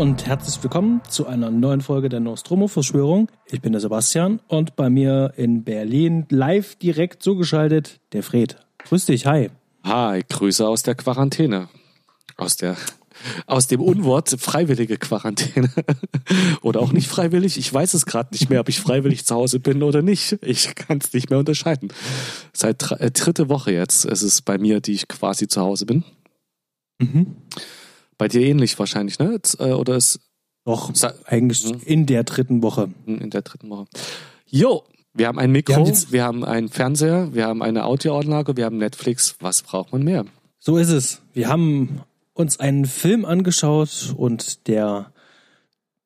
Und herzlich willkommen zu einer neuen Folge der Nostromo-Verschwörung. Ich bin der Sebastian und bei mir in Berlin live direkt zugeschaltet der Fred. Grüß dich, hi. Hi, Grüße aus der Quarantäne. Aus der aus dem Unwort freiwillige Quarantäne. oder auch nicht freiwillig. Ich weiß es gerade nicht mehr, ob ich freiwillig zu Hause bin oder nicht. Ich kann es nicht mehr unterscheiden. Seit äh, dritte Woche jetzt ist es bei mir, die ich quasi zu Hause bin. Mhm. Bei dir ähnlich wahrscheinlich, ne? Äh, oder ist doch eigentlich mhm. in der dritten Woche. Mhm, in der dritten Woche. Jo, wir haben ein Mikro, wir haben, wir haben einen Fernseher, wir haben eine Audioanlage, wir haben Netflix. Was braucht man mehr? So ist es. Wir haben uns einen Film angeschaut und der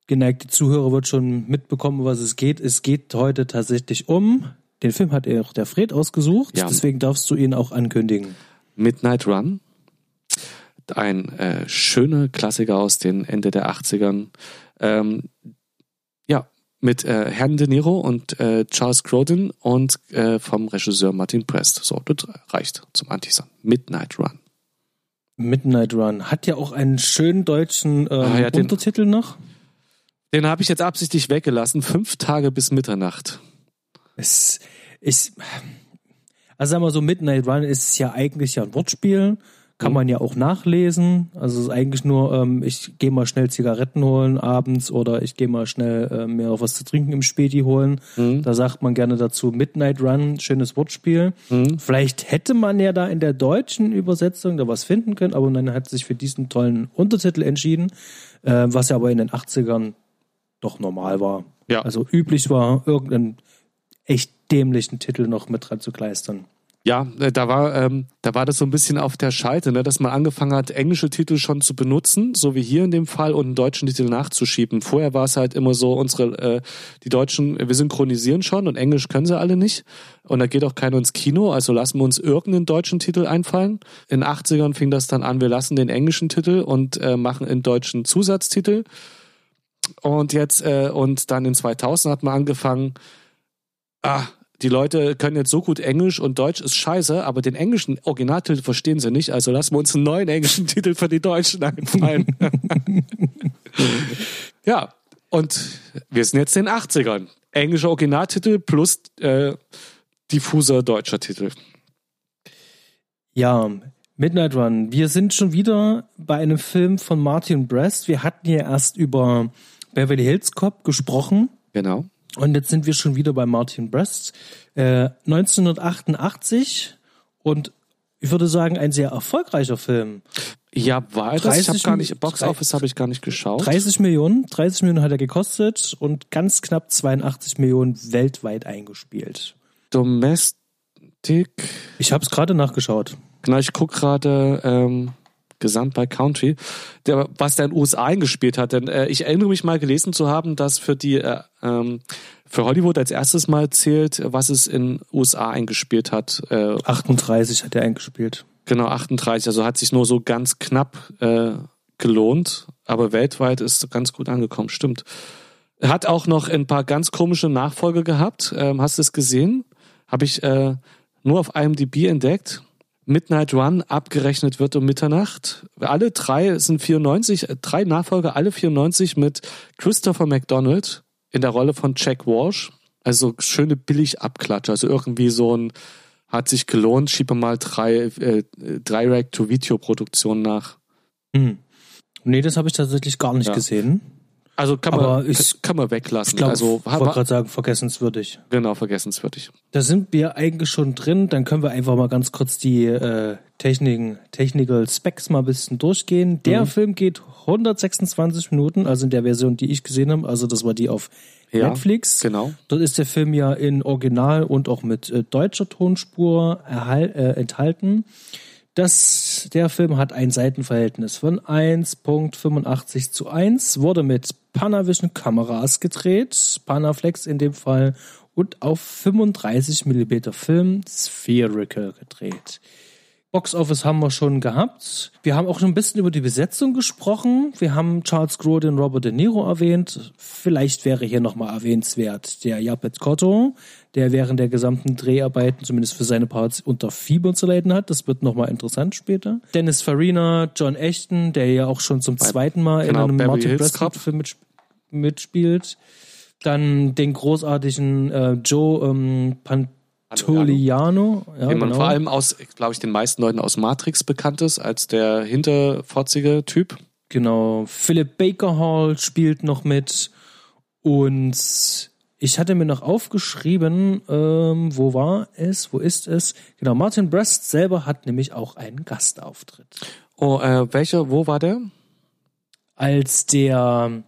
geneigte Zuhörer wird schon mitbekommen, was es geht. Es geht heute tatsächlich um, den Film hat auch der Fred ausgesucht, ja. deswegen darfst du ihn auch ankündigen. Midnight Run ein äh, schöner Klassiker aus den Ende der 80ern. Ähm, ja, mit äh, Herrn De Niro und äh, Charles Grodin und äh, vom Regisseur Martin Prest. So, das reicht zum Antisan. Midnight Run. Midnight Run hat ja auch einen schönen deutschen ähm, ah, ja, Untertitel noch. Den habe ich jetzt absichtlich weggelassen. Fünf Tage bis Mitternacht. Es ist, also sagen wir so, Midnight Run ist ja eigentlich ja ein Wortspiel. Kann man ja auch nachlesen. Also es ist eigentlich nur, ähm, ich gehe mal schnell Zigaretten holen abends oder ich gehe mal schnell äh, mir auch was zu trinken im Späti holen. Mhm. Da sagt man gerne dazu Midnight Run, schönes Wortspiel. Mhm. Vielleicht hätte man ja da in der deutschen Übersetzung da was finden können, aber man hat sich für diesen tollen Untertitel entschieden, äh, was ja aber in den 80ern doch normal war. Ja. Also üblich war, irgendeinen echt dämlichen Titel noch mit dran zu kleistern. Ja, äh, da war, ähm, da war das so ein bisschen auf der Schalte, ne, dass man angefangen hat, englische Titel schon zu benutzen, so wie hier in dem Fall, und einen deutschen Titel nachzuschieben. Vorher war es halt immer so, unsere, äh, die Deutschen, wir synchronisieren schon und Englisch können sie alle nicht. Und da geht auch keiner ins Kino, also lassen wir uns irgendeinen deutschen Titel einfallen. In den 80ern fing das dann an, wir lassen den englischen Titel und äh, machen einen deutschen Zusatztitel. Und jetzt, äh, und dann in 2000 hat man angefangen, ah, die Leute können jetzt so gut Englisch und Deutsch ist scheiße, aber den englischen Originaltitel verstehen sie nicht, also lassen wir uns einen neuen englischen Titel für die Deutschen einfallen. ja, und wir sind jetzt in den 80ern. Englischer Originaltitel plus äh, diffuser deutscher Titel. Ja, Midnight Run. Wir sind schon wieder bei einem Film von Martin Brest. Wir hatten ja erst über Beverly Hills Cop gesprochen. Genau. Und jetzt sind wir schon wieder bei Martin Brest. Äh, 1988 und ich würde sagen, ein sehr erfolgreicher Film. Ja, war das? Ich habe gar nicht, Box Office habe ich gar nicht geschaut. 30 Millionen, 30 Millionen hat er gekostet und ganz knapp 82 Millionen weltweit eingespielt. Domestic. Ich habe es gerade nachgeschaut. Genau, ich guck gerade. Ähm gesamt bei Country, der, was der in den USA eingespielt hat. Denn äh, ich erinnere mich mal gelesen zu haben, dass für die äh, ähm, für Hollywood als erstes Mal zählt, was es in USA eingespielt hat. Äh, 38 hat er eingespielt. Genau, 38. Also hat sich nur so ganz knapp äh, gelohnt, aber weltweit ist ganz gut angekommen. Stimmt. Hat auch noch ein paar ganz komische Nachfolge gehabt. Ähm, hast du es gesehen? Habe ich äh, nur auf IMDb entdeckt. Midnight Run abgerechnet wird um Mitternacht. Alle drei sind 94, äh, drei Nachfolger, alle 94 mit Christopher McDonald in der Rolle von Jack Walsh. Also schöne billig Abklatsche. Also irgendwie so ein, hat sich gelohnt, schiebe mal drei, äh, Direct-to-Video-Produktionen nach. Hm. Nee, das habe ich tatsächlich gar nicht ja. gesehen. Also kann man, ich, kann man weglassen. Ich glaub, also, ich wollte gerade sagen, vergessenswürdig. Genau, vergessenswürdig. Da sind wir eigentlich schon drin. Dann können wir einfach mal ganz kurz die äh, Techniken, Technical Specs mal ein bisschen durchgehen. Der mhm. Film geht 126 Minuten, also in der Version, die ich gesehen habe. Also das war die auf ja, Netflix. Genau. Dort ist der Film ja in Original und auch mit äh, deutscher Tonspur äh, enthalten. Das, der Film hat ein Seitenverhältnis von 1.85 zu 1, wurde mit Panavision Kameras gedreht, Panaflex in dem Fall, und auf 35 mm Film Spherical gedreht. Box Office haben wir schon gehabt. Wir haben auch schon ein bisschen über die Besetzung gesprochen. Wir haben Charles Grodin, Robert De Niro erwähnt. Vielleicht wäre hier nochmal erwähnenswert der Japet Kotto, der während der gesamten Dreharbeiten zumindest für seine Parts unter Fieber zu leiden hat. Das wird nochmal interessant später. Dennis Farina, John Ashton, der ja auch schon zum zweiten Mal genau, in einem Beverly Martin Hills Prescott Cop. Film mit, mitspielt. Dann den großartigen äh, Joe ähm, Pantoliano. Ja, den man genau. vor allem aus, glaube ich, den meisten Leuten aus Matrix bekannt ist, als der hinterfotzige Typ. Genau. Philip Baker Hall spielt noch mit. Und ich hatte mir noch aufgeschrieben, ähm, wo war es? Wo ist es? Genau, Martin Brest selber hat nämlich auch einen Gastauftritt. Oh, äh, welcher, wo war der? Als der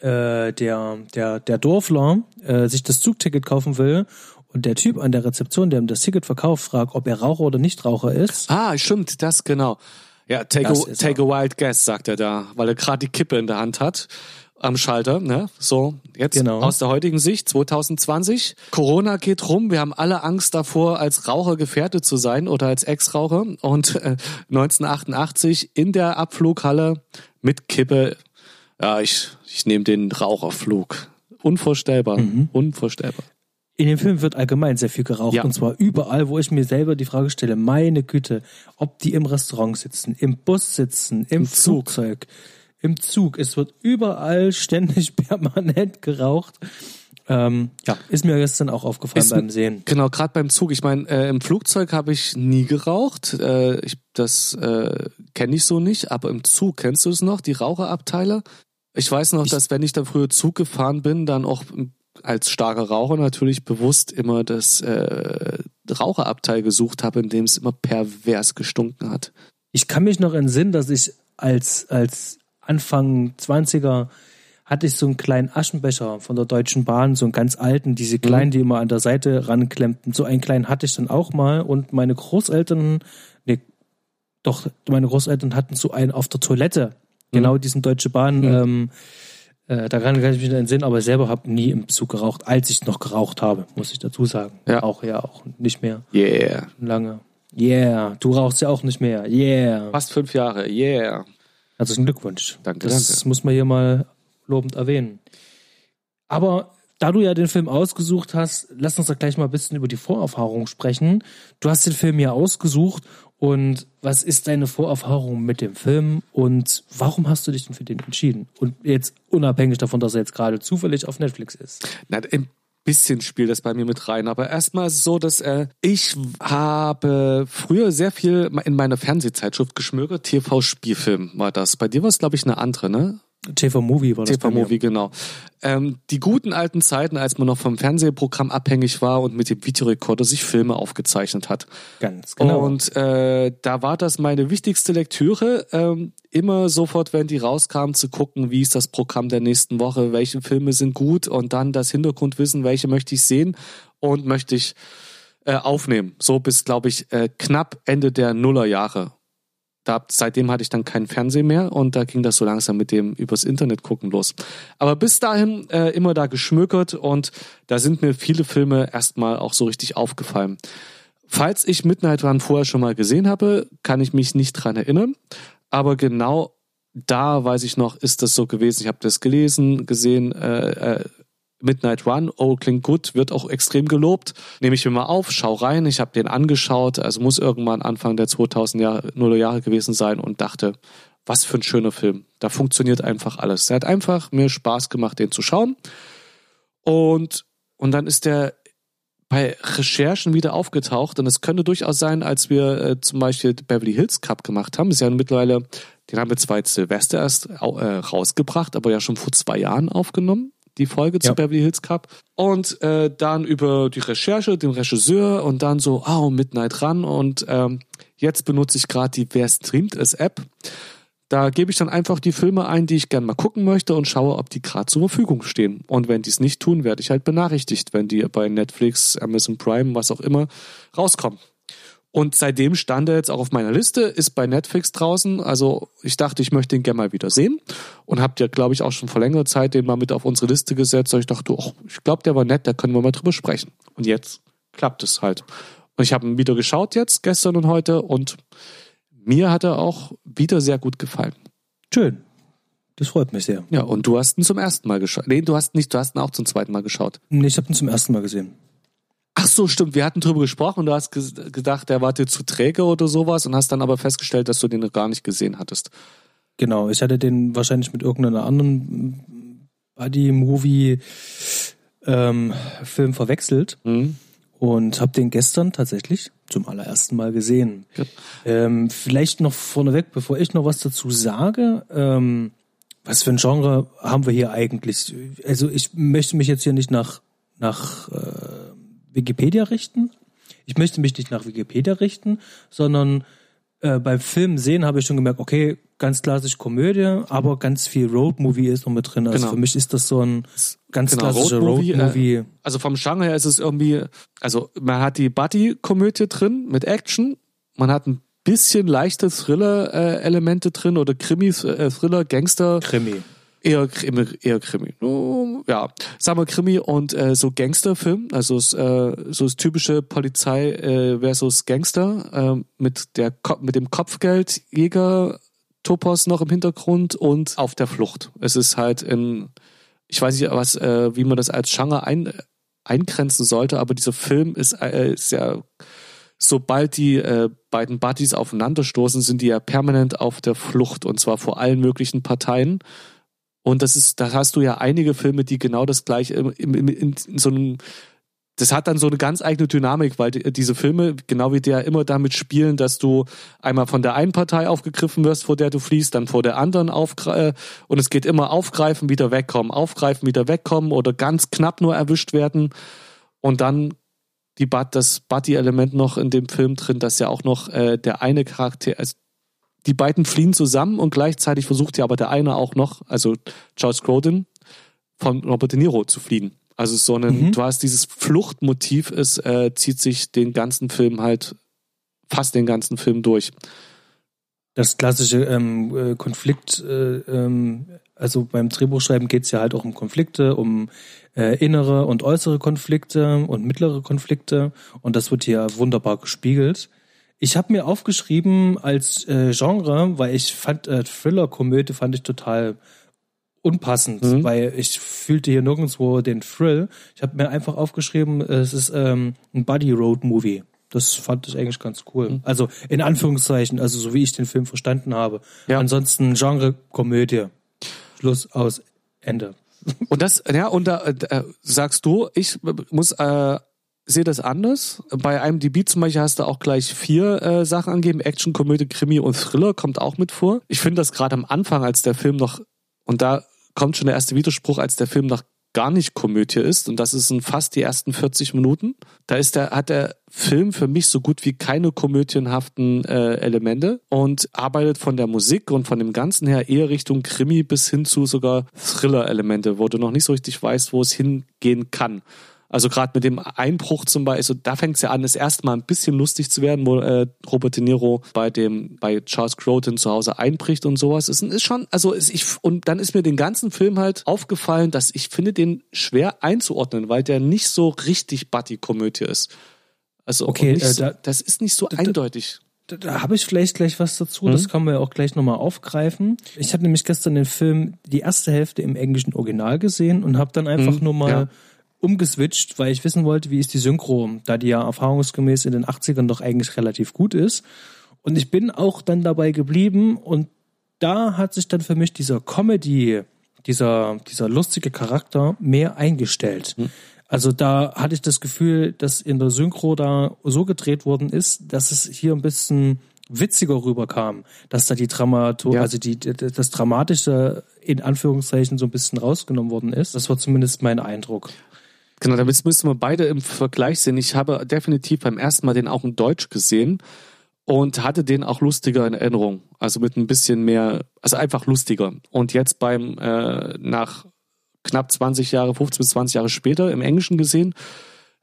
äh, der der der Dorfler äh, sich das Zugticket kaufen will und der Typ an der Rezeption, der ihm das Ticket verkauft, fragt, ob er Raucher oder Nichtraucher ist. Ah, stimmt, das genau. Ja, take, Das a, take a wild guess, sagt er da, weil er gerade die Kippe in der Hand hat am Schalter. Ne? So, jetzt Genau. aus der heutigen Sicht, 2020. Corona geht rum, wir haben alle Angst davor, als Raucher gefährdet zu sein oder als Ex-Raucher. Und äh, 1988 in der Abflughalle mit Kippe, ja, ich, ich nehme den Raucherflug. Unvorstellbar, Mhm. unvorstellbar. In dem Film wird allgemein sehr viel geraucht Ja. und zwar überall, wo ich mir selber die Frage stelle, meine Güte, ob die im Restaurant sitzen, im Bus sitzen, im, Zug. Flugzeug, im Zug, es wird überall ständig permanent geraucht. Ähm, ja, ist mir gestern auch aufgefallen Ist- beim Sehen. Genau, gerade beim Zug. Ich meine, äh, im Flugzeug habe ich nie geraucht. Äh, ich, das äh, kenne ich so nicht. Aber im Zug, kennst du es noch, die Raucherabteile? Ich weiß noch, dass wenn ich dann früher Zug gefahren bin, dann auch als starker Raucher natürlich bewusst immer das äh, Raucherabteil gesucht habe, in dem es immer pervers gestunken hat. Ich kann mich noch entsinnen, dass ich als, als Anfang 20er hatte ich so einen kleinen Aschenbecher von der Deutschen Bahn, so einen ganz alten, diese kleinen, die immer an der Seite ranklemmten. So einen kleinen hatte ich dann auch mal und meine Großeltern, nee, doch, meine Großeltern hatten so einen auf der Toilette. Genau diesen Deutsche Bahn, ähm, äh, daran kann ich mich noch entsinnen, aber selber habe nie im Zug geraucht, als ich noch geraucht habe, muss ich dazu sagen. Ja. Auch ja, auch nicht mehr Yeah. lange. Yeah, du rauchst ja auch nicht mehr. Yeah. Fast fünf Jahre. Yeah. Herzlichen Glückwunsch. Danke, Das danke. muss man hier mal lobend erwähnen. Aber da du ja den Film ausgesucht hast, lass uns doch gleich mal ein bisschen über die Vorerfahrung sprechen. Du hast den Film ja ausgesucht und was ist deine Vorerfahrung mit dem Film und warum hast du dich denn für den entschieden? Und jetzt unabhängig davon, dass er jetzt gerade zufällig auf Netflix ist. Na, ein bisschen spielt das bei mir mit rein, aber erstmal so, dass äh, ich habe früher sehr viel in meiner Fernsehzeitschrift geschmökert. TV-Spielfilm war das. Bei dir war es, glaube ich, eine andere, ne? TV Movie war das. bei mir. TV-Movie, genau. Ähm, die guten alten Zeiten, als man noch vom Fernsehprogramm abhängig war und mit dem Videorekorder sich Filme aufgezeichnet hat. Ganz genau. Und äh, da war das meine wichtigste Lektüre, ähm, immer sofort, wenn die rauskamen, zu gucken, wie ist das Programm der nächsten Woche, welche Filme sind gut und dann das Hintergrundwissen, welche möchte ich sehen und möchte ich äh, aufnehmen. So bis, glaube ich, äh, knapp Ende der Nullerjahre. Da, seitdem hatte ich dann keinen Fernsehen mehr und da ging das so langsam mit dem übers Internet gucken los. Aber bis dahin äh, immer da geschmökert und da sind mir viele Filme erstmal auch so richtig aufgefallen. Falls ich Midnight Run vorher schon mal gesehen habe, kann ich mich nicht dran erinnern. Aber genau da weiß ich noch, ist das so gewesen. Ich habe das gelesen, gesehen, äh, äh, Midnight Run, oh, klingt gut, wird auch extrem gelobt. Nehme ich mir mal auf, schau rein, ich habe den angeschaut, also muss irgendwann Anfang der 2000 Jahre, Jahre gewesen sein und dachte, was für ein schöner Film. Da funktioniert einfach alles. Er hat einfach mir Spaß gemacht, den zu schauen. Und, und dann ist der bei Recherchen wieder aufgetaucht und es könnte durchaus sein, als wir äh, zum Beispiel Beverly Hills Cup gemacht haben, ist ja mittlerweile, den haben wir zwar jetzt Silvester erst äh, rausgebracht, aber ja schon vor zwei Jahren aufgenommen, die Folge zu Ja. Beverly Hills Cup. Und äh, dann über die Recherche, den Regisseur und dann so, oh, Midnight Run und ähm, jetzt benutze ich gerade die Wer streamt es App. Da gebe ich dann einfach die Filme ein, die ich gerne mal gucken möchte und schaue, ob die gerade zur Verfügung stehen. Und wenn die es nicht tun, werde ich halt benachrichtigt, wenn die bei Netflix, Amazon Prime, was auch immer, rauskommen. Und seitdem stand er jetzt auch auf meiner Liste, ist bei Netflix draußen. Also ich dachte, ich möchte ihn gerne mal wieder sehen. Und habt ja, glaube ich, auch schon vor längerer Zeit den mal mit auf unsere Liste gesetzt. Und ich dachte, oh, ich glaube, der war nett, da können wir mal drüber sprechen. Und jetzt klappt es halt. Und ich habe ihn wieder geschaut jetzt, gestern und heute, und mir hat er auch wieder sehr gut gefallen. Schön. Das freut mich sehr. Ja, und du hast ihn zum ersten Mal geschaut. Nee, du hast nicht, du hast ihn auch zum zweiten Mal geschaut. Nee, ich habe ihn zum ersten Mal gesehen. Ach so, stimmt. Wir hatten drüber gesprochen und du hast ges- gedacht, der war dir zu träge oder sowas und hast dann aber festgestellt, dass du den noch gar nicht gesehen hattest. Genau, ich hatte den wahrscheinlich mit irgendeiner anderen Buddy-Movie-Film verwechselt Mhm. und habe den gestern tatsächlich zum allerersten Mal gesehen. Ja. Ähm, vielleicht noch vorneweg, bevor ich noch was dazu sage, ähm, was für ein Genre haben wir hier eigentlich? Also ich möchte mich jetzt hier nicht nach, nach äh, Wikipedia richten. Ich möchte mich nicht nach Wikipedia richten, sondern äh, beim Film sehen habe ich schon gemerkt, okay, ganz klassisch Komödie, aber ganz viel Roadmovie ist noch mit drin. Also Genau. für mich ist das so ein ganz Genau, klassischer Roadmovie, Roadmovie. äh, Also vom Genre her ist es irgendwie, also man hat die Buddy-Komödie drin mit Action, man hat ein bisschen leichte Thriller-Elemente drin oder Krimi-Thriller, Gangster, Krimi. Eher Krimi, eher Krimi. Oh, ja, sagen wir Krimi und äh, so Gangsterfilm, also äh, so das typische Polizei äh, versus Gangster äh, mit der mit dem Kopfgeldjäger Topos noch im Hintergrund und auf der Flucht. Es ist halt in ich weiß nicht, was äh, wie man das als Genre ein, eingrenzen sollte, aber dieser Film ist, äh, ja sobald die äh, beiden Buddies aufeinanderstoßen, sind die ja permanent auf der Flucht und zwar vor allen möglichen Parteien. Und das ist, da hast du ja einige Filme, die genau das gleiche im, im, in, in so einem, das hat dann so eine ganz eigene Dynamik, weil die, diese Filme, genau wie der, immer damit spielen, dass du einmal von der einen Partei aufgegriffen wirst, vor der du fliehst, dann vor der anderen aufgre und es geht immer aufgreifen, wieder wegkommen, aufgreifen, wieder wegkommen oder ganz knapp nur erwischt werden. Und dann die das Buddy-Element noch in dem Film drin, dass ja auch noch äh, der eine Charakter, also die beiden fliehen zusammen und gleichzeitig versucht ja aber der eine auch noch, also Charles Grodin, von Robert De Niro zu fliehen. Also so ein, Mhm. du hast dieses Fluchtmotiv, es äh, zieht sich den ganzen Film halt fast den ganzen Film durch. Das klassische ähm, äh, Konflikt, äh, ähm, also beim Drehbuchschreiben geht es ja halt auch um Konflikte, um äh, innere und äußere Konflikte und mittlere Konflikte und das wird hier wunderbar gespiegelt. Ich habe mir aufgeschrieben als äh, Genre, weil ich fand äh, Thriller-Komödie fand ich total unpassend, Mhm. weil ich fühlte hier nirgendwo den Thrill. Ich habe mir einfach aufgeschrieben, es ist ähm, ein Buddy Road Movie. Das fand ich eigentlich ganz cool. Mhm. Also in Anführungszeichen, also so wie ich den Film verstanden habe. Ja. Ansonsten Genre Komödie. Schluss aus Ende. Und das, ja, und da äh, sagst du, ich muss äh, sehe das anders. Bei IMDb zum Beispiel hast du auch gleich vier äh, Sachen angegeben: Action, Komödie, Krimi und Thriller kommt auch mit vor. Ich finde das gerade am Anfang, als der Film noch und da kommt schon der erste Widerspruch, als der Film noch gar nicht Komödie ist und das sind fast die ersten 40 Minuten. Da ist der hat der Film für mich so gut wie keine komödienhaften äh, Elemente und arbeitet von der Musik und von dem Ganzen her eher Richtung Krimi bis hin zu sogar Thriller-Elemente, wo du noch nicht so richtig weißt, wo es hingehen kann. Also gerade mit dem Einbruch zum Beispiel, also da fängt es ja an, es erstmal ein bisschen lustig zu werden, wo äh, Robert De Niro bei dem bei Charles Grodin zu Hause einbricht und sowas. Es ist schon, also es, ich und dann ist mir den ganzen Film halt aufgefallen, dass ich finde den schwer einzuordnen, weil der nicht so richtig Buddy-Komödie ist. Also Okay, äh, so, da- das ist nicht so eindeutig. Da, da habe ich vielleicht gleich was dazu, Mhm. das man ja auch gleich nochmal aufgreifen. Ich habe nämlich gestern den Film die erste Hälfte im englischen Original gesehen und habe dann einfach Mhm, nur mal ja. Umgeswitcht, weil ich wissen wollte, wie ist die Synchro, da die ja erfahrungsgemäß in den 80ern doch eigentlich relativ gut ist. Und ich bin auch dann dabei geblieben und da hat sich dann für mich dieser Comedy, dieser, dieser lustige Charakter mehr eingestellt. Also da hatte ich das Gefühl, dass in der Synchro da so gedreht worden ist, dass es hier ein bisschen witziger rüberkam, dass da die Dramatur, Ja. also die, das Dramatische in Anführungszeichen so ein bisschen rausgenommen worden ist. Das war zumindest mein Eindruck. Genau, damit müssen wir beide im Vergleich sehen. Ich habe definitiv beim ersten Mal den auch in Deutsch gesehen und hatte den auch lustiger in Erinnerung. Also mit ein bisschen mehr, also einfach lustiger. Und jetzt beim, äh, nach knapp 20 Jahre, 15 bis 20 Jahre später im Englischen gesehen,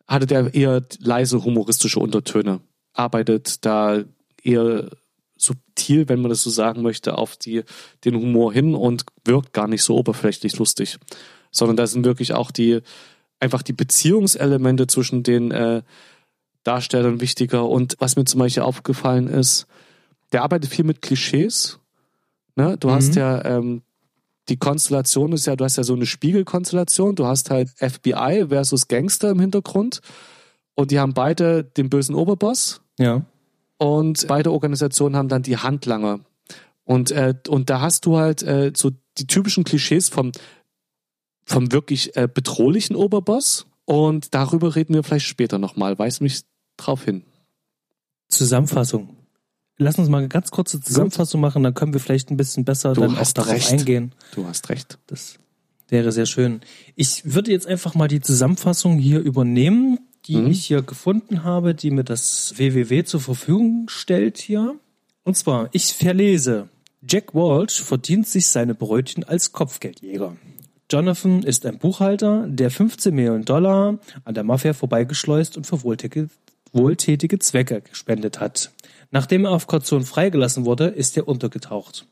hatte der eher leise humoristische Untertöne. Arbeitet da eher subtil, wenn man das so sagen möchte, auf die, den Humor hin und wirkt gar nicht so oberflächlich lustig. Sondern da sind wirklich auch die, einfach die Beziehungselemente zwischen den äh, Darstellern wichtiger. Und was mir zum Beispiel aufgefallen ist, der arbeitet viel mit Klischees. Ne? Du mhm. hast ja ähm, die Konstellation ist ja, du hast ja so eine Spiegelkonstellation. Du hast halt FBI versus Gangster im Hintergrund. Und die haben beide den bösen Oberboss. Ja. Und beide Organisationen haben dann die Handlanger. Und, äh, und da hast du halt äh, so die typischen Klischees vom, vom wirklich äh, bedrohlichen Oberboss. Und darüber reden wir vielleicht später nochmal. Weis mich drauf hin. Zusammenfassung. Lass uns mal eine ganz kurze Zusammenfassung machen, dann können wir vielleicht ein bisschen besser du dann auch darauf recht. eingehen. Du hast recht. Das wäre sehr schön. Ich würde jetzt einfach mal die Zusammenfassung hier übernehmen, die mhm. ich hier gefunden habe, die mir das WWW zur Verfügung stellt hier. Und zwar, ich verlese. Jack Walsh verdient sich seine Brötchen als Kopfgeldjäger. Jonathan ist ein Buchhalter, der 15 Millionen Dollar an der Mafia vorbeigeschleust und für wohltätige, wohltätige Zwecke gespendet hat. Nachdem er auf Kaution freigelassen wurde, ist er untergetaucht.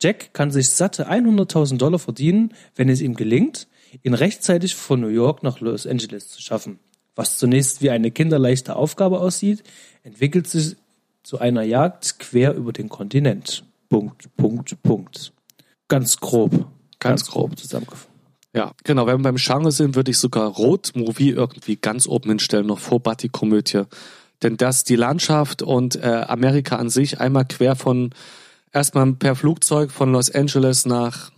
Jack kann sich satte 100.000 Dollar verdienen, wenn es ihm gelingt, ihn rechtzeitig von New York nach Los Angeles zu schaffen. Was zunächst wie eine kinderleichte Aufgabe aussieht, entwickelt sich zu einer Jagd quer über den Kontinent. Punkt, Punkt, Punkt. Ganz grob. Ganz, ganz grob zusammengefasst. Ja, genau. Wenn wir beim Genre sind, würde ich sogar Rot-Movie irgendwie ganz oben hinstellen, noch vor Buddy-Komödie. Denn dass die Landschaft und äh, Amerika an sich einmal quer von erstmal per Flugzeug von Los Angeles nach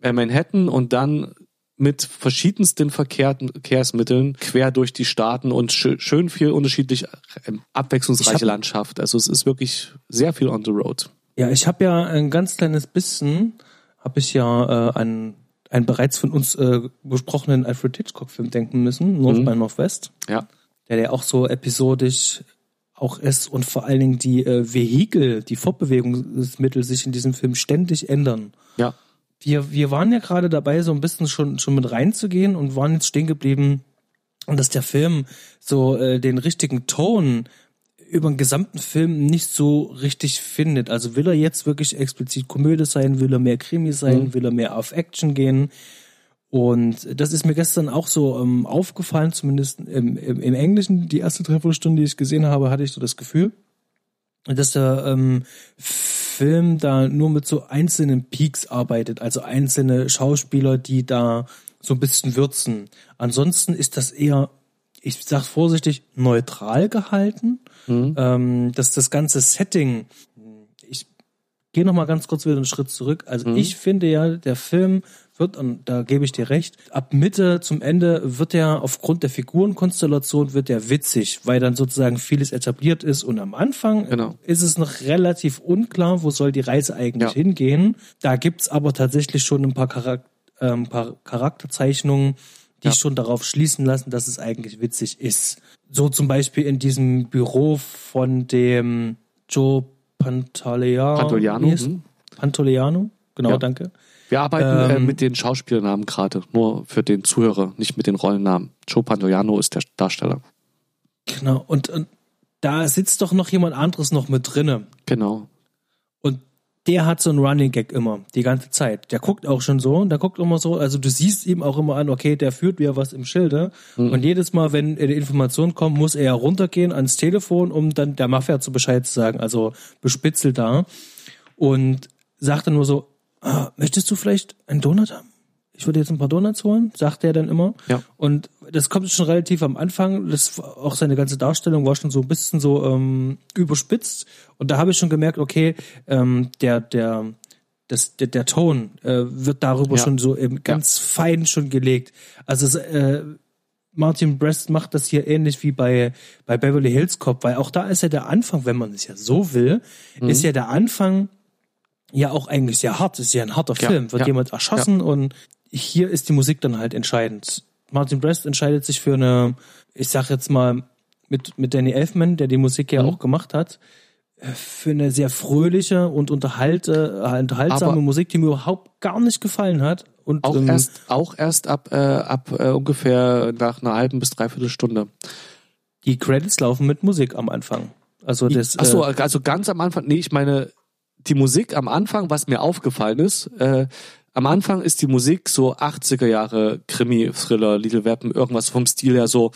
äh, Manhattan und dann mit verschiedensten Verkehrsmitteln quer durch die Staaten und schön, schön viel unterschiedlich äh, abwechslungsreiche hab, Landschaft. Also es ist wirklich sehr viel on the road. Ja, ich habe ja ein ganz kleines bisschen, habe ich ja äh, an einen bereits von uns äh, besprochenen Alfred Hitchcock-Film denken müssen, North mhm. by Northwest. Ja der ja auch so episodisch auch ist und vor allen Dingen die äh, Vehikel, die Fortbewegungsmittel sich in diesem Film ständig ändern. Ja. Wir, wir waren ja gerade dabei, so ein bisschen schon, schon mit reinzugehen und waren jetzt stehen geblieben, und dass der Film so äh, den richtigen Ton über den gesamten Film nicht so richtig findet. Also will er jetzt wirklich explizit Komödie sein, will er mehr Krimi sein, mhm. will er mehr auf Action gehen? Und das ist mir gestern auch so ähm, aufgefallen, zumindest im, im, im Englischen. Die erste Dreiviertelstunde, die ich gesehen habe, hatte ich so das Gefühl, dass der ähm, Film da nur mit so einzelnen Peaks arbeitet, also einzelne Schauspieler, die da so ein bisschen würzen. Ansonsten ist das eher, ich sag vorsichtig, neutral gehalten. Mhm. Ähm, dass das ganze Setting, ich gehe noch mal ganz kurz wieder einen Schritt zurück. Also mhm. ich finde ja, der Film wird, und da gebe ich dir recht, ab Mitte zum Ende wird er aufgrund der Figurenkonstellation wird er witzig, weil dann sozusagen vieles etabliert ist und am Anfang genau. ist es noch relativ unklar, wo soll die Reise eigentlich ja. hingehen. Da gibt's aber tatsächlich schon ein paar, Charak äh, ein paar Charakterzeichnungen, die ja. schon darauf schließen lassen, dass es eigentlich witzig ist. So zum Beispiel in diesem Büro von dem Joe Pantaleano. Pantoliano. Mhm. Pantoliano, genau, ja. danke. Wir arbeiten äh, ähm, äh, mit den Schauspielnamen gerade, nur für den Zuhörer, nicht mit den Rollennamen. Joe Pandoiano ist der Darsteller. Genau, und, und da sitzt doch noch jemand anderes noch mit drinne. Genau. Der hat so einen Running Gag immer, die ganze Zeit. Der guckt auch schon so, der guckt immer so, also du siehst ihm auch immer an, okay, der führt wieder was im Schilde. Mhm. Und jedes Mal, wenn die Information kommt, muss er runtergehen ans Telefon, um dann der Mafia zu Bescheid zu sagen, also bespitzelt da. Und sagt dann nur so, ah, möchtest du vielleicht einen Donut haben? Ich würde jetzt ein paar Donuts holen, sagt er dann immer. Ja. Und das kommt schon relativ am Anfang. Das auch seine ganze Darstellung war schon so ein bisschen so ähm, überspitzt. Und da habe ich schon gemerkt, okay, ähm, der der das, der, der Ton äh, wird darüber ja. schon so eben ganz ja. fein schon gelegt. Also äh, Martin Brest macht das hier ähnlich wie bei, bei Beverly Hills Cop, weil auch da ist ja der Anfang, wenn man es ja so will, mhm. ist ja der Anfang ja auch eigentlich sehr hart. ist ja ein harter ja, Film. Wird ja, jemand erschossen ja. und hier ist die Musik dann halt entscheidend. Martin Brest entscheidet sich für eine, ich sag jetzt mal, mit, mit Danny Elfman, der die Musik ja mhm. auch gemacht hat, äh, für eine sehr fröhliche und unterhalte, äh, unterhaltsame Aber Musik, die mir überhaupt gar nicht gefallen hat. Und, auch, ähm, erst, auch erst ab, äh, ab äh, ungefähr nach einer halben bis dreiviertel Stunde. Die Credits laufen mit Musik am Anfang. Also das. Ach so, äh, also ganz am Anfang. Nee, ich meine die Musik am Anfang, was mir aufgefallen ist, äh, am Anfang ist die Musik so 80er Jahre Krimi, Thriller, Little Weapon, irgendwas vom Stil her so